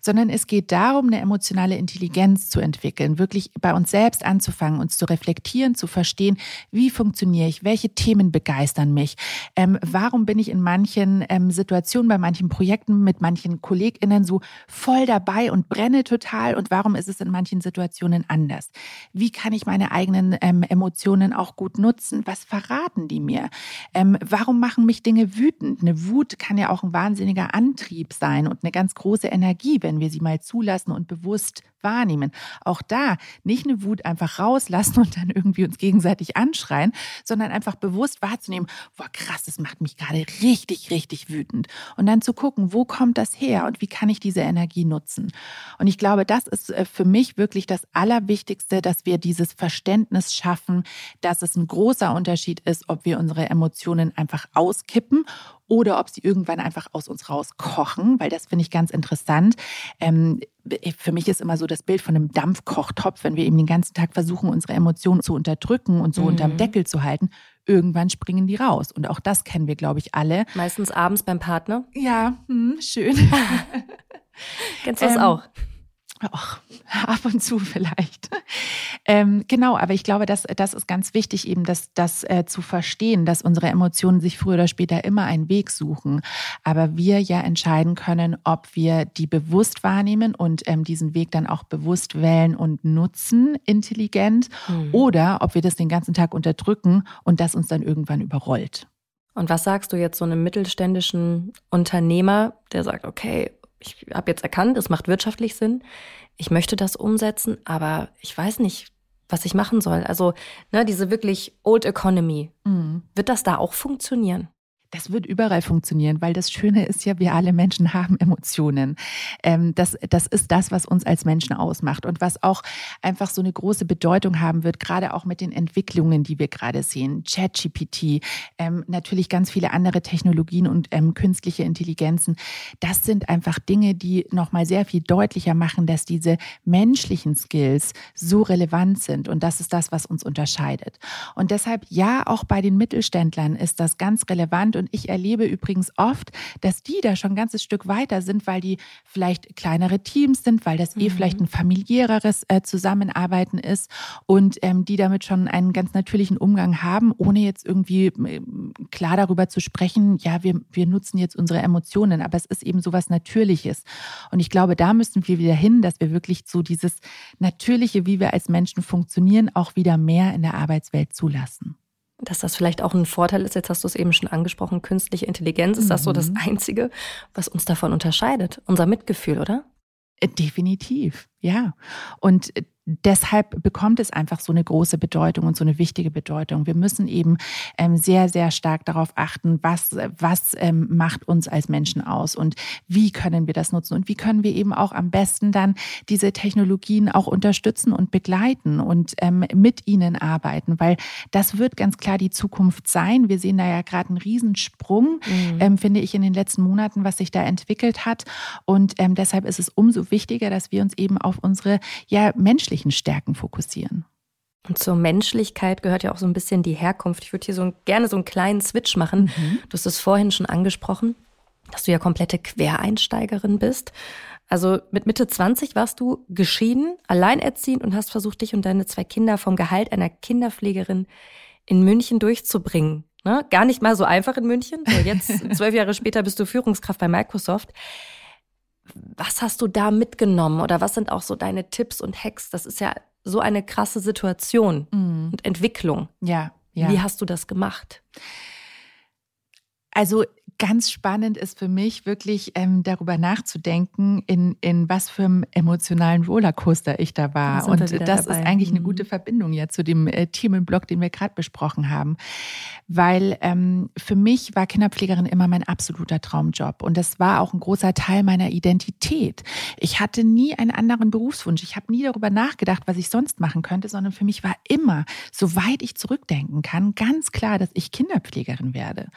sondern es geht darum, eine emotionale Intelligenz zu entwickeln, wirklich bei uns selbst anzufangen, uns zu reflektieren, zu verstehen, wie funktioniere ich, welche Themen begeistern mich, ähm, warum bin ich in manchen ähm, Situationen, bei manchen Projekten mit manchen KollegInnen so voll dabei und brenne total und warum ist es in manchen Situationen anders? Wie kann ich meine eigenen ähm, Emotionen auch gut nutzen? Was verraten die mir? Ähm, warum machen mich Dinge wütend? Eine Wut kann ja auch ein wahnsinniger Antrieb Antrieb sein und eine ganz große Energie, wenn wir sie mal zulassen und bewusst wahrnehmen. Auch da nicht eine Wut einfach rauslassen und dann irgendwie uns gegenseitig anschreien, sondern einfach bewusst wahrzunehmen, boah krass, das macht mich gerade richtig, richtig wütend. Und dann zu gucken, wo kommt das her und wie kann ich diese Energie nutzen. Und ich glaube, das ist äh, für mich wirklich das Allerwichtigste, dass wir dieses Verständnis schaffen, dass es ein großer Unterschied ist, ob wir unsere Emotionen einfach auskippen oder ob sie irgendwann einfach aus uns rauskochen, weil das finde ich ganz interessant. Ähm, für mich ist immer so das Bild von einem Dampfkochtopf, wenn wir eben den ganzen Tag versuchen, unsere Emotionen zu unterdrücken und so mhm. unterm Deckel zu halten. Irgendwann springen die raus. Und auch das kennen wir, glaube ich, alle. Meistens abends beim Partner. Ja, hm, schön. Kennst du das ähm, auch? Och, ab und zu vielleicht. Ähm, genau, aber ich glaube, das, das ist ganz wichtig, eben das, das äh, zu verstehen, dass unsere Emotionen sich früher oder später immer einen Weg suchen. Aber wir ja entscheiden können, ob wir die bewusst wahrnehmen und ähm, diesen Weg dann auch bewusst wählen und nutzen, intelligent, mhm. oder ob wir das den ganzen Tag unterdrücken und das uns dann irgendwann überrollt. Und was sagst du jetzt so einem mittelständischen Unternehmer, der sagt, okay, ich habe jetzt erkannt, es macht wirtschaftlich Sinn, ich möchte das umsetzen, aber ich weiß nicht, was ich machen soll. Also ne, diese wirklich Old Economy, mhm. wird das da auch funktionieren? Das wird überall funktionieren, weil das Schöne ist ja, wir alle Menschen haben Emotionen. Ähm, das, das ist das, was uns als Menschen ausmacht und was auch einfach so eine große Bedeutung haben wird, gerade auch mit den Entwicklungen, die wir gerade sehen. ChatGPT, ähm, natürlich ganz viele andere Technologien und ähm, künstliche Intelligenzen. Das sind einfach Dinge, die nochmal sehr viel deutlicher machen, dass diese menschlichen Skills so relevant sind und das ist das, was uns unterscheidet. Und deshalb, ja, auch bei den Mittelständlern ist das ganz relevant und ich erlebe übrigens oft, dass die da schon ein ganzes Stück weiter sind, weil die vielleicht kleinere Teams sind, weil das eh mhm. eh vielleicht ein familiäreres äh, Zusammenarbeiten ist und ähm, die damit schon einen ganz natürlichen Umgang haben, ohne jetzt irgendwie äh, klar darüber zu sprechen, ja, wir, wir nutzen jetzt unsere Emotionen, aber es ist eben so was Natürliches. Und ich glaube, da müssen wir wieder hin, dass wir wirklich so dieses Natürliche, wie wir als Menschen funktionieren, auch wieder mehr in der Arbeitswelt zulassen dass das vielleicht auch ein Vorteil ist. Jetzt hast du es eben schon angesprochen, künstliche Intelligenz. Ist das so das mhm. Einzige, was uns davon unterscheidet? Unser Mitgefühl, oder? Äh, definitiv, ja. Und äh, deshalb bekommt es einfach so eine große Bedeutung und so eine wichtige Bedeutung. Wir müssen eben ähm, sehr, sehr stark darauf achten, was, was ähm, macht uns als Menschen aus und wie können wir das nutzen und wie können wir eben auch am besten dann diese Technologien auch unterstützen und begleiten und ähm, mit ihnen arbeiten, weil das wird ganz klar die Zukunft sein. Wir sehen da ja gerade einen Riesensprung, mhm. ähm, finde ich, in den letzten Monaten, was sich da entwickelt hat. Und ähm, deshalb ist es umso wichtiger, dass wir uns eben auf unsere ja, menschlichen Stärken fokussieren. Und zur Menschlichkeit gehört ja auch so ein bisschen die Herkunft. Ich würde hier so gerne so einen kleinen Switch machen. Mhm. Du hast es vorhin schon angesprochen, dass du ja komplette Quereinsteigerin bist. Also mit Mitte 20 warst du geschieden, alleinerziehend und hast versucht, dich und deine zwei Kinder vom Gehalt einer Kinderpflegerin in München durchzubringen. Ne? Gar nicht mal so einfach in München. So jetzt, zwölf Jahre später, bist du Führungskraft bei Microsoft. Was hast du da mitgenommen oder was sind auch so deine Tipps und Hacks? Das ist ja so eine krasse Situation mhm. und Entwicklung. Ja, ja. Wie hast du das gemacht? Also ganz spannend ist für mich wirklich ähm, darüber nachzudenken, in, in was für einem emotionalen Rollercoaster ich da war. Und das dabei. ist eigentlich eine mhm. gute Verbindung ja zu dem äh, Themenblock, den wir gerade besprochen haben. Weil ähm, für mich war Kinderpflegerin immer mein absoluter Traumjob. Und das war auch ein großer Teil meiner Identität. Ich hatte nie einen anderen Berufswunsch. Ich habe nie darüber nachgedacht, was ich sonst machen könnte, sondern für mich war immer, soweit ich zurückdenken kann, ganz klar, dass ich Kinderpflegerin werde.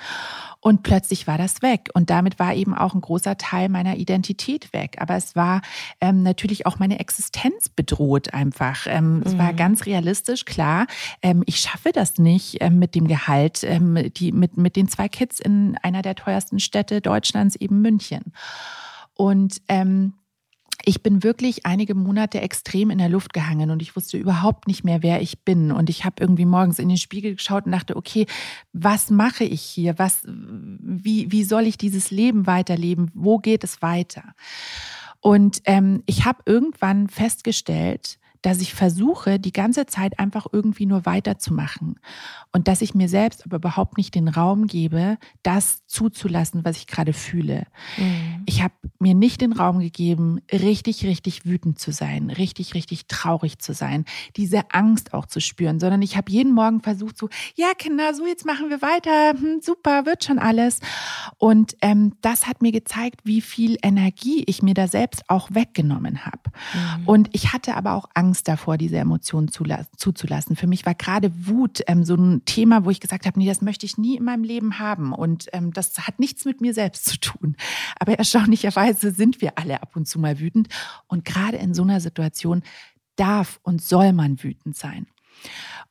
Und plötzlich war das weg. Und damit war eben auch ein großer Teil meiner Identität weg. Aber es war ähm, natürlich auch meine Existenz bedroht einfach. Ähm, mhm. Es war mhm. ganz realistisch, klar. Ähm, ich schaffe das nicht ähm, mit dem Gehalt, ähm, die, mit, mit den zwei Kids in einer der teuersten Städte Deutschlands, eben München. Und ähm, ich bin wirklich einige Monate extrem in der Luft gehangen und ich wusste überhaupt nicht mehr, wer ich bin. Und ich habe irgendwie morgens in den Spiegel geschaut und dachte, okay, was mache ich hier? Was, wie, wie soll ich dieses Leben weiterleben? Wo geht es weiter? Und ähm, ich habe irgendwann festgestellt, dass ich versuche, die ganze Zeit einfach irgendwie nur weiterzumachen und dass ich mir selbst aber überhaupt nicht den Raum gebe, das zuzulassen, was ich gerade fühle. Mhm. Ich habe mir nicht den Raum gegeben, richtig, richtig wütend zu sein, richtig, richtig traurig zu sein, diese Angst auch zu spüren, sondern ich habe jeden Morgen versucht, so, ja, Kinder, so jetzt machen wir weiter, hm, super, wird schon alles. Und ähm, das hat mir gezeigt, wie viel Energie ich mir da selbst auch weggenommen habe. Mhm. Und ich hatte aber auch Angst, Angst davor, diese Emotionen zuzulassen. Für mich war gerade Wut ähm, so ein Thema, wo ich gesagt habe, nee, das möchte ich nie in meinem Leben haben. Und ähm, das hat nichts mit mir selbst zu tun. Aber erstaunlicherweise sind wir alle ab und zu mal wütend. Und gerade in so einer Situation darf und soll man wütend sein.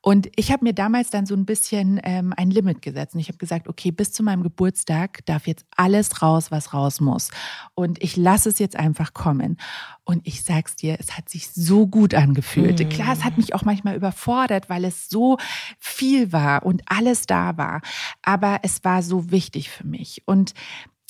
Und ich habe mir damals dann so ein bisschen ähm, ein Limit gesetzt. Und ich habe gesagt, okay, bis zu meinem Geburtstag darf jetzt alles raus, was raus muss. Und ich lasse es jetzt einfach kommen. Und ich sag's dir, es hat sich so gut angefühlt. Mhm. Klar, es hat mich auch manchmal überfordert, weil es so viel war und alles da war. Aber es war so wichtig für mich. Und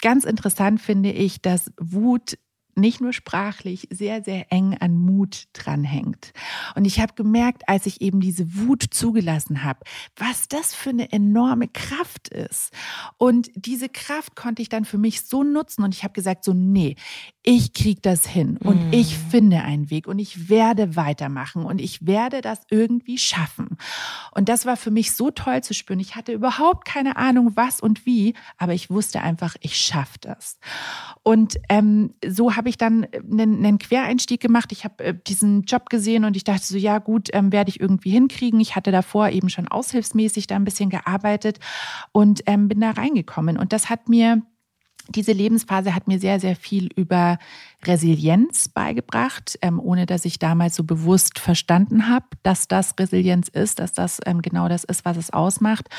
ganz interessant finde ich, dass Wut nicht nur sprachlich sehr, sehr eng an Mut dranhängt. Und ich habe gemerkt, als ich eben diese Wut zugelassen habe, was das für eine enorme Kraft ist. Und diese Kraft konnte ich dann für mich so nutzen und ich habe gesagt, so, nee, ich krieg das hin und mm. ich finde einen Weg und ich werde weitermachen und ich werde das irgendwie schaffen. Und das war für mich so toll zu spüren. Ich hatte überhaupt keine Ahnung, was und wie, aber ich wusste einfach, ich schaffe das. Und ähm, so habe ich dann einen, einen Quereinstieg gemacht. Ich habe äh, diesen Job gesehen und ich dachte so, ja gut, ähm, werde ich irgendwie hinkriegen. Ich hatte davor eben schon aushilfsmäßig da ein bisschen gearbeitet und ähm, bin da reingekommen. Und das hat mir diese Lebensphase hat mir sehr, sehr viel über Resilienz beigebracht, ähm, ohne dass ich damals so bewusst verstanden habe, dass das Resilienz ist, dass das ähm, genau das ist, was es ausmacht.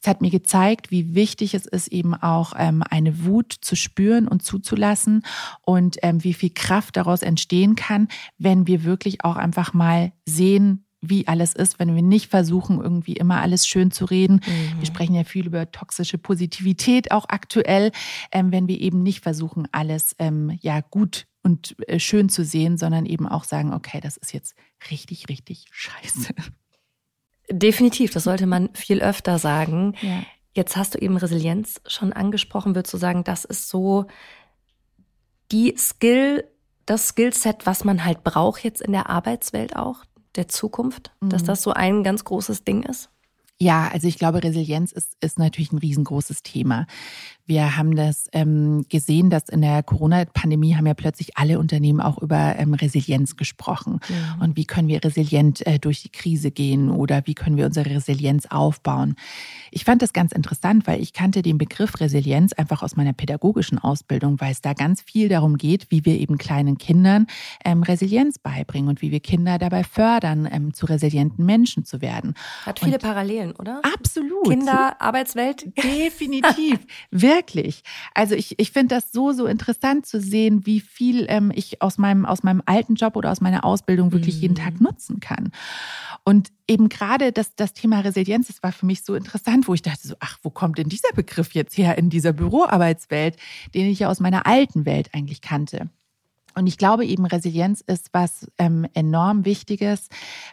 Es hat mir gezeigt, wie wichtig es ist, eben auch ähm, eine Wut zu spüren und zuzulassen und wie viel Kraft daraus entstehen kann, wenn wir wirklich auch einfach mal sehen, wie alles ist, wenn wir nicht versuchen, irgendwie immer alles schön zu reden. Mhm. Wir sprechen ja viel über toxische Positivität auch aktuell, ähm, wenn wir eben nicht versuchen, alles ähm, ja gut und äh, schön zu sehen, sondern eben auch sagen, okay, das ist jetzt richtig, richtig scheiße. Definitiv, das sollte man viel öfter sagen. Ja. Jetzt hast du eben Resilienz schon angesprochen. Würdest du sagen, das ist so die Skill, das Skillset, was man halt braucht jetzt in der Arbeitswelt auch? Der Zukunft, mhm. dass das so ein ganz großes Ding ist? Ja, also ich glaube, Resilienz ist, ist natürlich ein riesengroßes Thema. Wir haben das ähm, gesehen, dass in der Corona-Pandemie haben ja plötzlich alle Unternehmen auch über ähm, Resilienz gesprochen. Ja. Und wie können wir resilient äh, durch die Krise gehen oder wie können wir unsere Resilienz aufbauen? Ich fand das ganz interessant, weil ich kannte den Begriff Resilienz einfach aus meiner pädagogischen Ausbildung, weil es da ganz viel darum geht, wie wir eben kleinen Kindern ähm, Resilienz beibringen und wie wir Kinder dabei fördern, ähm, zu resilienten Menschen zu werden. Hat viele und Parallelen oder? Absolut. Kinder, Arbeitswelt? Definitiv. Wirklich. Also ich, ich finde das so, so interessant zu sehen, wie viel ähm, ich aus meinem, aus meinem alten Job oder aus meiner Ausbildung wirklich mhm. jeden Tag mhm. nutzen kann. Und eben gerade das, das Thema Resilienz, das war für mich so interessant, wo ich dachte so, ach, wo kommt denn dieser Begriff jetzt her in dieser Büroarbeitswelt, den ich ja aus meiner alten Welt eigentlich kannte? Und ich glaube eben, Resilienz ist was ähm, enorm Wichtiges,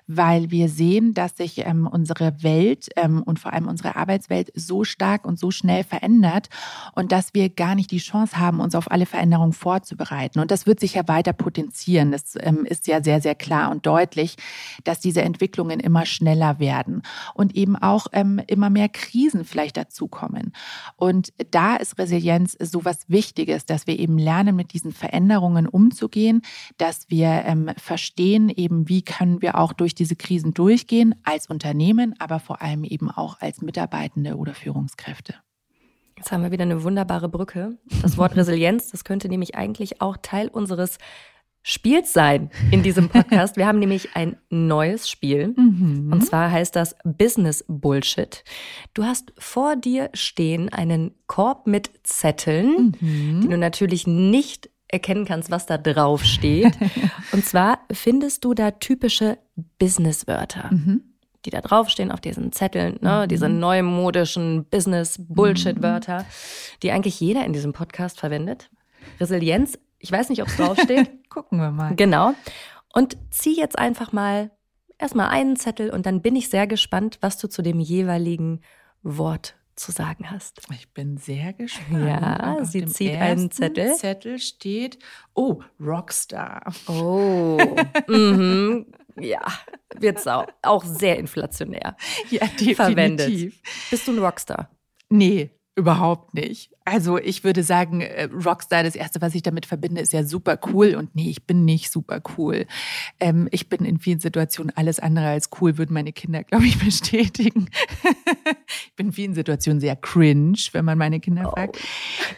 weil wir sehen, dass sich ähm, unsere Welt ähm, und vor allem unsere Arbeitswelt so stark und so schnell verändert und dass wir gar nicht die Chance haben, uns auf alle Veränderungen vorzubereiten. Und das wird sich ja weiter potenzieren. Das ähm, ist ja sehr, sehr klar und deutlich, dass diese Entwicklungen immer schneller werden und eben auch ähm, immer mehr Krisen vielleicht dazukommen. Und da ist Resilienz so was Wichtiges, dass wir eben lernen, mit diesen Veränderungen umzugehen umzugehen, dass wir ähm, verstehen, eben wie können wir auch durch diese Krisen durchgehen als Unternehmen, aber vor allem eben auch als Mitarbeitende oder Führungskräfte. Jetzt haben wir wieder eine wunderbare Brücke. Das Wort Resilienz, das könnte nämlich eigentlich auch Teil unseres Spiels sein in diesem Podcast. Wir haben nämlich ein neues Spiel. Mhm. Und zwar heißt das Business Bullshit. Du hast vor dir stehen einen Korb mit Zetteln, mhm. die du natürlich nicht erkennen kannst, was da drauf steht. Und zwar findest du da typische Businesswörter. Mhm. Die da draufstehen auf diesen Zetteln, ne? Mhm. diese neumodischen Business-Bullshit-Wörter, die eigentlich jeder in diesem Podcast verwendet. Resilienz, ich weiß nicht, ob es draufsteht. Gucken wir mal. Genau. Und zieh jetzt einfach mal erstmal einen Zettel und dann bin ich sehr gespannt, was du zu dem jeweiligen Wort zu sagen hast. Ich bin sehr gespannt. Ja, Auf sie zieht einen Zettel. Zettel steht, oh, Rockstar. Oh, mhm. ja, wird auch, auch sehr inflationär ja, definitiv. verwendet. Bist du ein Rockstar? Nee, Überhaupt nicht. Also ich würde sagen, äh, Rockstar, das Erste, was ich damit verbinde, ist ja super cool. Und nee, ich bin nicht super cool. Ähm, ich bin in vielen Situationen alles andere als cool, würden meine Kinder, glaube ich, bestätigen. ich bin in vielen Situationen sehr cringe, wenn man meine Kinder oh. fragt.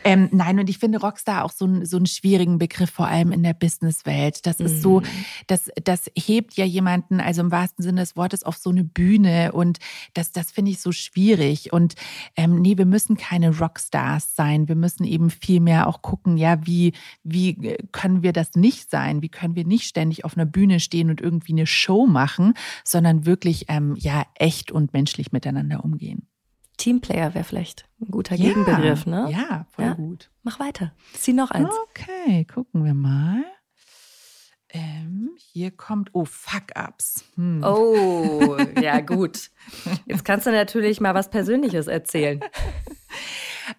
Ähm, nein, und ich finde Rockstar auch so, ein, so einen schwierigen Begriff, vor allem in der Businesswelt. Das ist mhm. so, das, das hebt ja jemanden, also im wahrsten Sinne des Wortes, auf so eine Bühne. Und das, das finde ich so schwierig. Und ähm, nee, wir müssen keine Rockstars sein. Wir müssen eben viel mehr auch gucken, ja, wie, wie können wir das nicht sein? Wie können wir nicht ständig auf einer Bühne stehen und irgendwie eine Show machen, sondern wirklich, ähm, ja, echt und menschlich miteinander umgehen. Teamplayer wäre vielleicht ein guter ja, Gegenbegriff, ne? Ja, voll ja? gut. Mach weiter. Zieh noch eins. Okay, gucken wir mal. Ähm, hier kommt, oh, Fuck-Ups. Hm. Oh, ja gut. Jetzt kannst du natürlich mal was Persönliches erzählen.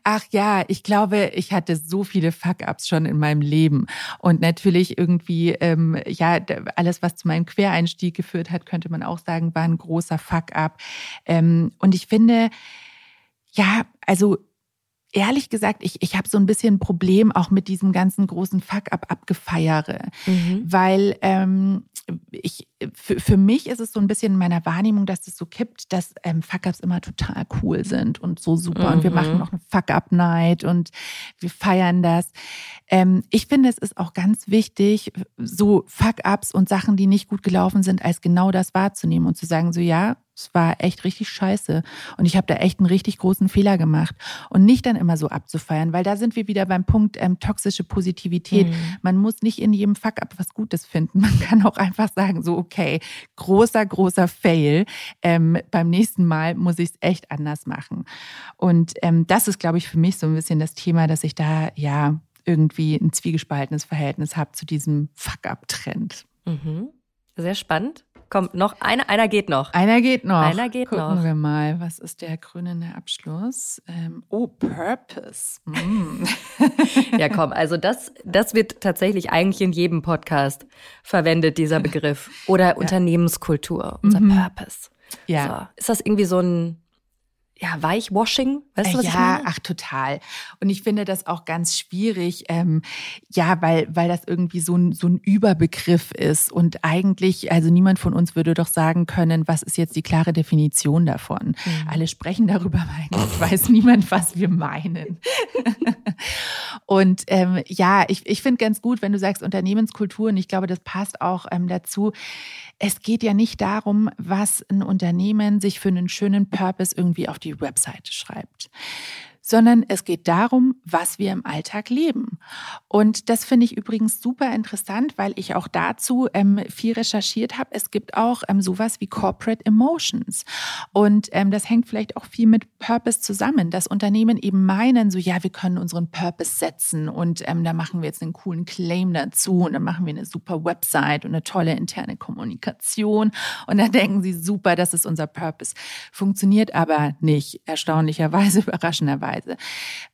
Ach ja, ich glaube, ich hatte so viele Fuck-Ups schon in meinem Leben. Und natürlich irgendwie, ähm, ja, alles, was zu meinem Quereinstieg geführt hat, könnte man auch sagen, war ein großer Fuck-Up. Ähm, und ich finde, ja, also ehrlich gesagt, ich, ich habe so ein bisschen ein Problem auch mit diesem ganzen großen Fuck-up-Abgefeiere, mhm. weil ähm, ich, für, für mich ist es so ein bisschen in meiner Wahrnehmung, dass es so kippt, dass ähm, Fuck-ups immer total cool sind und so super mhm. und wir machen mhm. noch eine Fuck-up-Night und wir feiern das. Ähm, ich finde, es ist auch ganz wichtig, so Fuck-ups und Sachen, die nicht gut gelaufen sind, als genau das wahrzunehmen und zu sagen, so ja, es war echt richtig scheiße. Und ich habe da echt einen richtig großen Fehler gemacht. Und nicht dann immer so abzufeiern, weil da sind wir wieder beim Punkt ähm, toxische Positivität. Mhm. Man muss nicht in jedem Fuck-up was Gutes finden. Man kann auch einfach sagen, so, okay, großer, großer Fail. Ähm, beim nächsten Mal muss ich es echt anders machen. Und ähm, das ist, glaube ich, für mich so ein bisschen das Thema, dass ich da ja irgendwie ein zwiegespaltenes Verhältnis habe zu diesem Fuck-up-Trend. Mhm. Sehr spannend Komm, noch einer, einer geht noch. Einer geht noch. Einer geht Gucken noch. Gucken wir mal, was ist der krönende Abschluss? Ähm, oh, Purpose. Mm. ja, komm, also das, das wird tatsächlich eigentlich in jedem Podcast verwendet, dieser Begriff. Oder ja. Unternehmenskultur, unser mhm. Purpose. Ja. So. Ist das irgendwie so ein ja, Weichwashing, weißt du, was ja, ich meine? ach total. Und ich finde das auch ganz schwierig, ähm, ja, weil, weil das irgendwie so ein, so ein Überbegriff ist. Und eigentlich, also niemand von uns würde doch sagen können, was ist jetzt die klare Definition davon. Mhm. Alle sprechen darüber, eigentlich weiß niemand, was wir meinen. und ähm, ja, ich, ich finde ganz gut, wenn du sagst Unternehmenskultur, und ich glaube, das passt auch ähm, dazu. Es geht ja nicht darum, was ein Unternehmen sich für einen schönen Purpose irgendwie auf die Webseite schreibt sondern es geht darum, was wir im Alltag leben. Und das finde ich übrigens super interessant, weil ich auch dazu ähm, viel recherchiert habe. Es gibt auch ähm, sowas wie Corporate Emotions. Und ähm, das hängt vielleicht auch viel mit Purpose zusammen, dass Unternehmen eben meinen, so ja, wir können unseren Purpose setzen und ähm, da machen wir jetzt einen coolen Claim dazu und dann machen wir eine super Website und eine tolle interne Kommunikation. Und dann denken sie, super, das ist unser Purpose. Funktioniert aber nicht, erstaunlicherweise, überraschenderweise. Weise,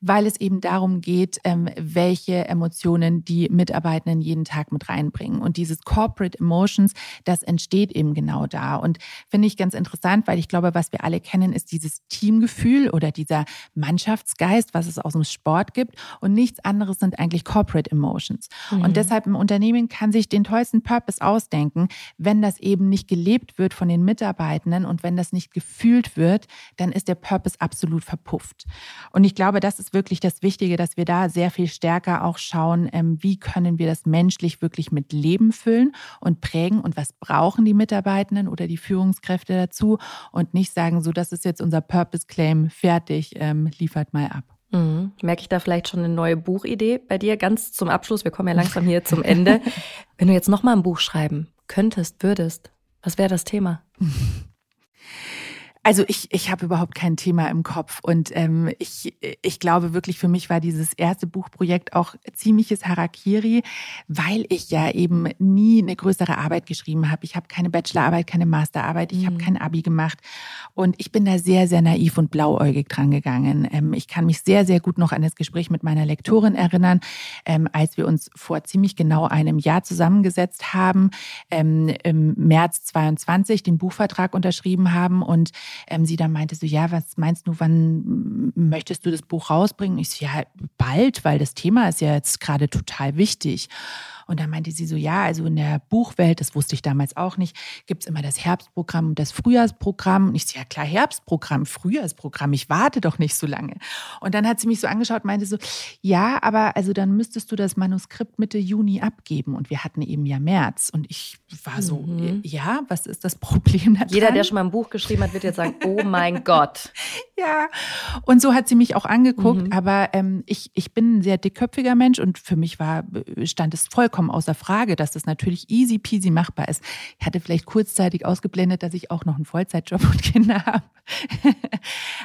weil es eben darum geht, ähm, welche Emotionen die Mitarbeitenden jeden Tag mit reinbringen. Und dieses Corporate Emotions, das entsteht eben genau da. Und finde ich ganz interessant, weil ich glaube, was wir alle kennen, ist dieses Teamgefühl oder dieser Mannschaftsgeist, was es aus dem Sport gibt. Und nichts anderes sind eigentlich Corporate Emotions. Mhm. Und deshalb im Unternehmen kann sich den tollsten Purpose ausdenken, wenn das eben nicht gelebt wird von den Mitarbeitenden und wenn das nicht gefühlt wird, dann ist der Purpose absolut verpufft. Und ich glaube, das ist wirklich das Wichtige, dass wir da sehr viel stärker auch schauen, ähm, wie können wir das menschlich wirklich mit Leben füllen und prägen und was brauchen die Mitarbeitenden oder die Führungskräfte dazu und nicht sagen, so, das ist jetzt unser Purpose Claim, fertig, ähm, liefert mal ab. Mhm. Merke ich da vielleicht schon eine neue Buchidee bei dir? Ganz zum Abschluss, wir kommen ja langsam hier zum Ende. Wenn du jetzt nochmal ein Buch schreiben könntest, würdest, was wäre das Thema? Also ich, ich habe überhaupt kein Thema im Kopf und ähm, ich, ich glaube wirklich, für mich war dieses erste Buchprojekt auch ziemliches Harakiri, weil ich ja eben nie eine größere Arbeit geschrieben habe. Ich habe keine Bachelorarbeit, keine Masterarbeit, ich mhm. habe kein Abi gemacht und ich bin da sehr, sehr naiv und blauäugig dran gegangen. Ähm, ich kann mich sehr, sehr gut noch an das Gespräch mit meiner Lektorin erinnern, ähm, als wir uns vor ziemlich genau einem Jahr zusammengesetzt haben, ähm, im März 22 den Buchvertrag unterschrieben haben und ähm, sie dann meinte so, ja, was meinst du, wann möchtest du das Buch rausbringen? Ich so, ja, bald, weil das Thema ist ja jetzt gerade total wichtig. Und dann meinte sie so, ja, also in der Buchwelt, das wusste ich damals auch nicht, gibt es immer das Herbstprogramm und das Frühjahrsprogramm. Und ich so, ja klar, Herbstprogramm, Frühjahrsprogramm, ich warte doch nicht so lange. Und dann hat sie mich so angeschaut, meinte so, ja, aber also dann müsstest du das Manuskript Mitte Juni abgeben. Und wir hatten eben ja März. Und ich war so, mhm. ja, was ist das Problem daran? Jeder, der schon mal ein Buch geschrieben hat, wird jetzt sagen, oh mein Gott. ja, und so hat sie mich auch angeguckt. Mhm. Aber ähm, ich, ich bin ein sehr dickköpfiger Mensch und für mich war, stand es vollkommen vollkommen außer Frage, dass das natürlich easy peasy machbar ist. Ich hatte vielleicht kurzzeitig ausgeblendet, dass ich auch noch einen Vollzeitjob und Kinder habe.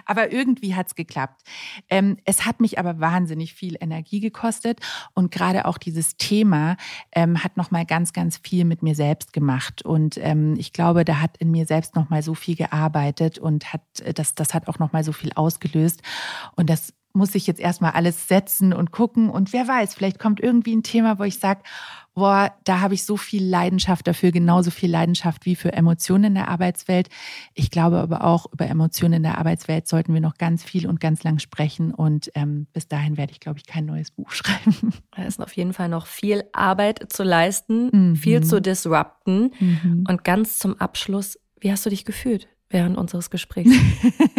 aber irgendwie hat es geklappt. Ähm, es hat mich aber wahnsinnig viel Energie gekostet und gerade auch dieses Thema ähm, hat nochmal ganz, ganz viel mit mir selbst gemacht. Und ähm, ich glaube, da hat in mir selbst nochmal so viel gearbeitet und hat das, das hat auch nochmal so viel ausgelöst. Und das muss ich jetzt erstmal alles setzen und gucken. Und wer weiß, vielleicht kommt irgendwie ein Thema, wo ich sage, boah, da habe ich so viel Leidenschaft dafür, genauso viel Leidenschaft wie für Emotionen in der Arbeitswelt. Ich glaube aber auch, über Emotionen in der Arbeitswelt sollten wir noch ganz viel und ganz lang sprechen. Und ähm, bis dahin werde ich, glaube ich, kein neues Buch schreiben. Da ist auf jeden Fall noch viel Arbeit zu leisten, mhm. viel zu disrupten. Mhm. Und ganz zum Abschluss, wie hast du dich gefühlt? Während unseres Gesprächs?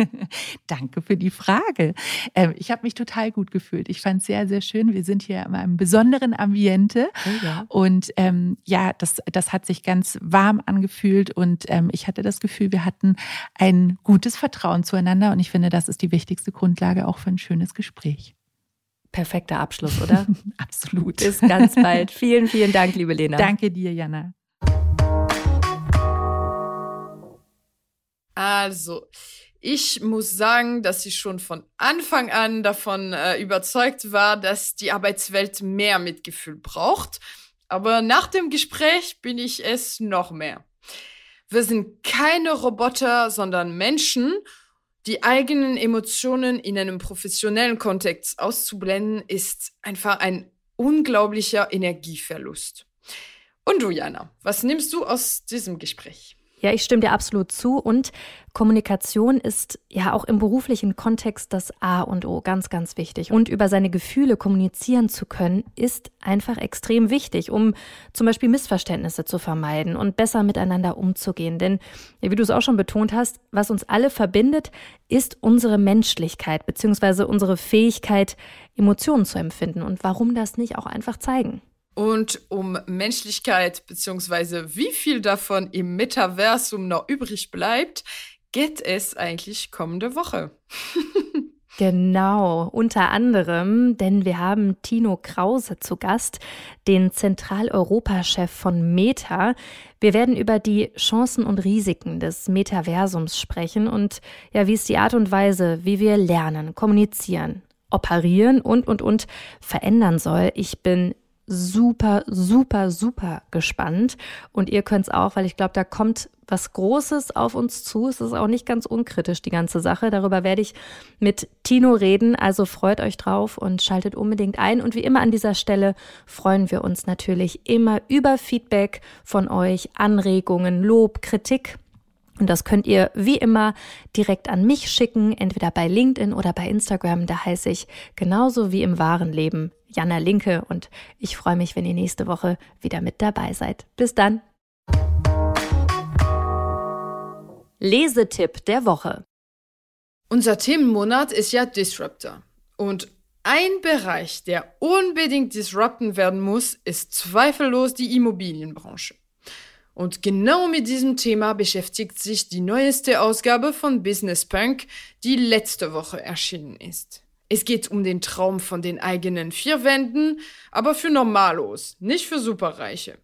Danke für die Frage. Ähm, ich habe mich total gut gefühlt. Ich fand es sehr, sehr schön. Wir sind hier in einem besonderen Ambiente. Oh ja. Und ähm, ja, das, das hat sich ganz warm angefühlt und ähm, ich hatte das Gefühl, wir hatten ein gutes Vertrauen zueinander und ich finde, das ist die wichtigste Grundlage auch für ein schönes Gespräch. Perfekter Abschluss, oder? Absolut. Bis ganz bald. Vielen, vielen Dank, liebe Lena. Danke dir, Jana. Also, ich muss sagen, dass ich schon von Anfang an davon äh, überzeugt war, dass die Arbeitswelt mehr Mitgefühl braucht. Aber nach dem Gespräch bin ich es noch mehr. Wir sind keine Roboter, sondern Menschen. Die eigenen Emotionen in einem professionellen Kontext auszublenden, ist einfach ein unglaublicher Energieverlust. Und du, Jana, was nimmst du aus diesem Gespräch? Ja, ich stimme dir absolut zu. Und Kommunikation ist ja auch im beruflichen Kontext das A und O, ganz, ganz wichtig. Und über seine Gefühle kommunizieren zu können, ist einfach extrem wichtig, um zum Beispiel Missverständnisse zu vermeiden und besser miteinander umzugehen. Denn, wie du es auch schon betont hast, was uns alle verbindet, ist unsere Menschlichkeit bzw. unsere Fähigkeit, Emotionen zu empfinden. Und warum das nicht auch einfach zeigen? Und um Menschlichkeit beziehungsweise wie viel davon im Metaversum noch übrig bleibt, geht es eigentlich kommende Woche. Genau, unter anderem, denn wir haben Tino Krause zu Gast, den Zentraleuropa-Chef von Meta. Wir werden über die Chancen und Risiken des Metaversums sprechen und ja, wie ist die Art und Weise, wie wir lernen, kommunizieren, operieren und und und verändern soll. Ich bin super, super, super gespannt. Und ihr könnt es auch, weil ich glaube, da kommt was Großes auf uns zu. Es ist auch nicht ganz unkritisch, die ganze Sache. Darüber werde ich mit Tino reden. Also freut euch drauf und schaltet unbedingt ein. Und wie immer an dieser Stelle freuen wir uns natürlich immer über Feedback von euch, Anregungen, Lob, Kritik. Und das könnt ihr wie immer direkt an mich schicken, entweder bei LinkedIn oder bei Instagram. Da heiße ich genauso wie im wahren Leben Jana Linke und ich freue mich, wenn ihr nächste Woche wieder mit dabei seid. Bis dann. Lesetipp der Woche. Unser Themenmonat ist ja Disruptor. Und ein Bereich, der unbedingt disrupten werden muss, ist zweifellos die Immobilienbranche. Und genau mit diesem Thema beschäftigt sich die neueste Ausgabe von Business Punk, die letzte Woche erschienen ist. Es geht um den Traum von den eigenen vier Wänden, aber für Normalos, nicht für Superreiche.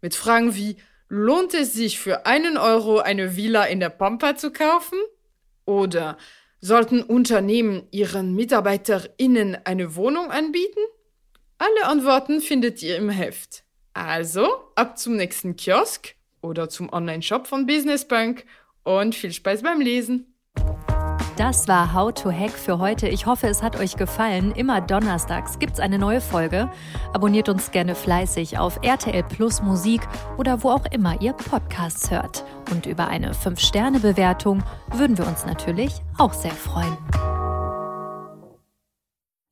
Mit Fragen wie, lohnt es sich für einen Euro eine Villa in der Pampa zu kaufen? Oder sollten Unternehmen ihren MitarbeiterInnen eine Wohnung anbieten? Alle Antworten findet ihr im Heft. Also, ab zum nächsten Kiosk oder zum Online-Shop von Business Bank und viel Spaß beim Lesen. Das war How to Hack für heute. Ich hoffe, es hat euch gefallen. Immer donnerstags gibt es eine neue Folge. Abonniert uns gerne fleißig auf RTL Plus Musik oder wo auch immer ihr Podcasts hört. Und über eine 5-Sterne-Bewertung würden wir uns natürlich auch sehr freuen.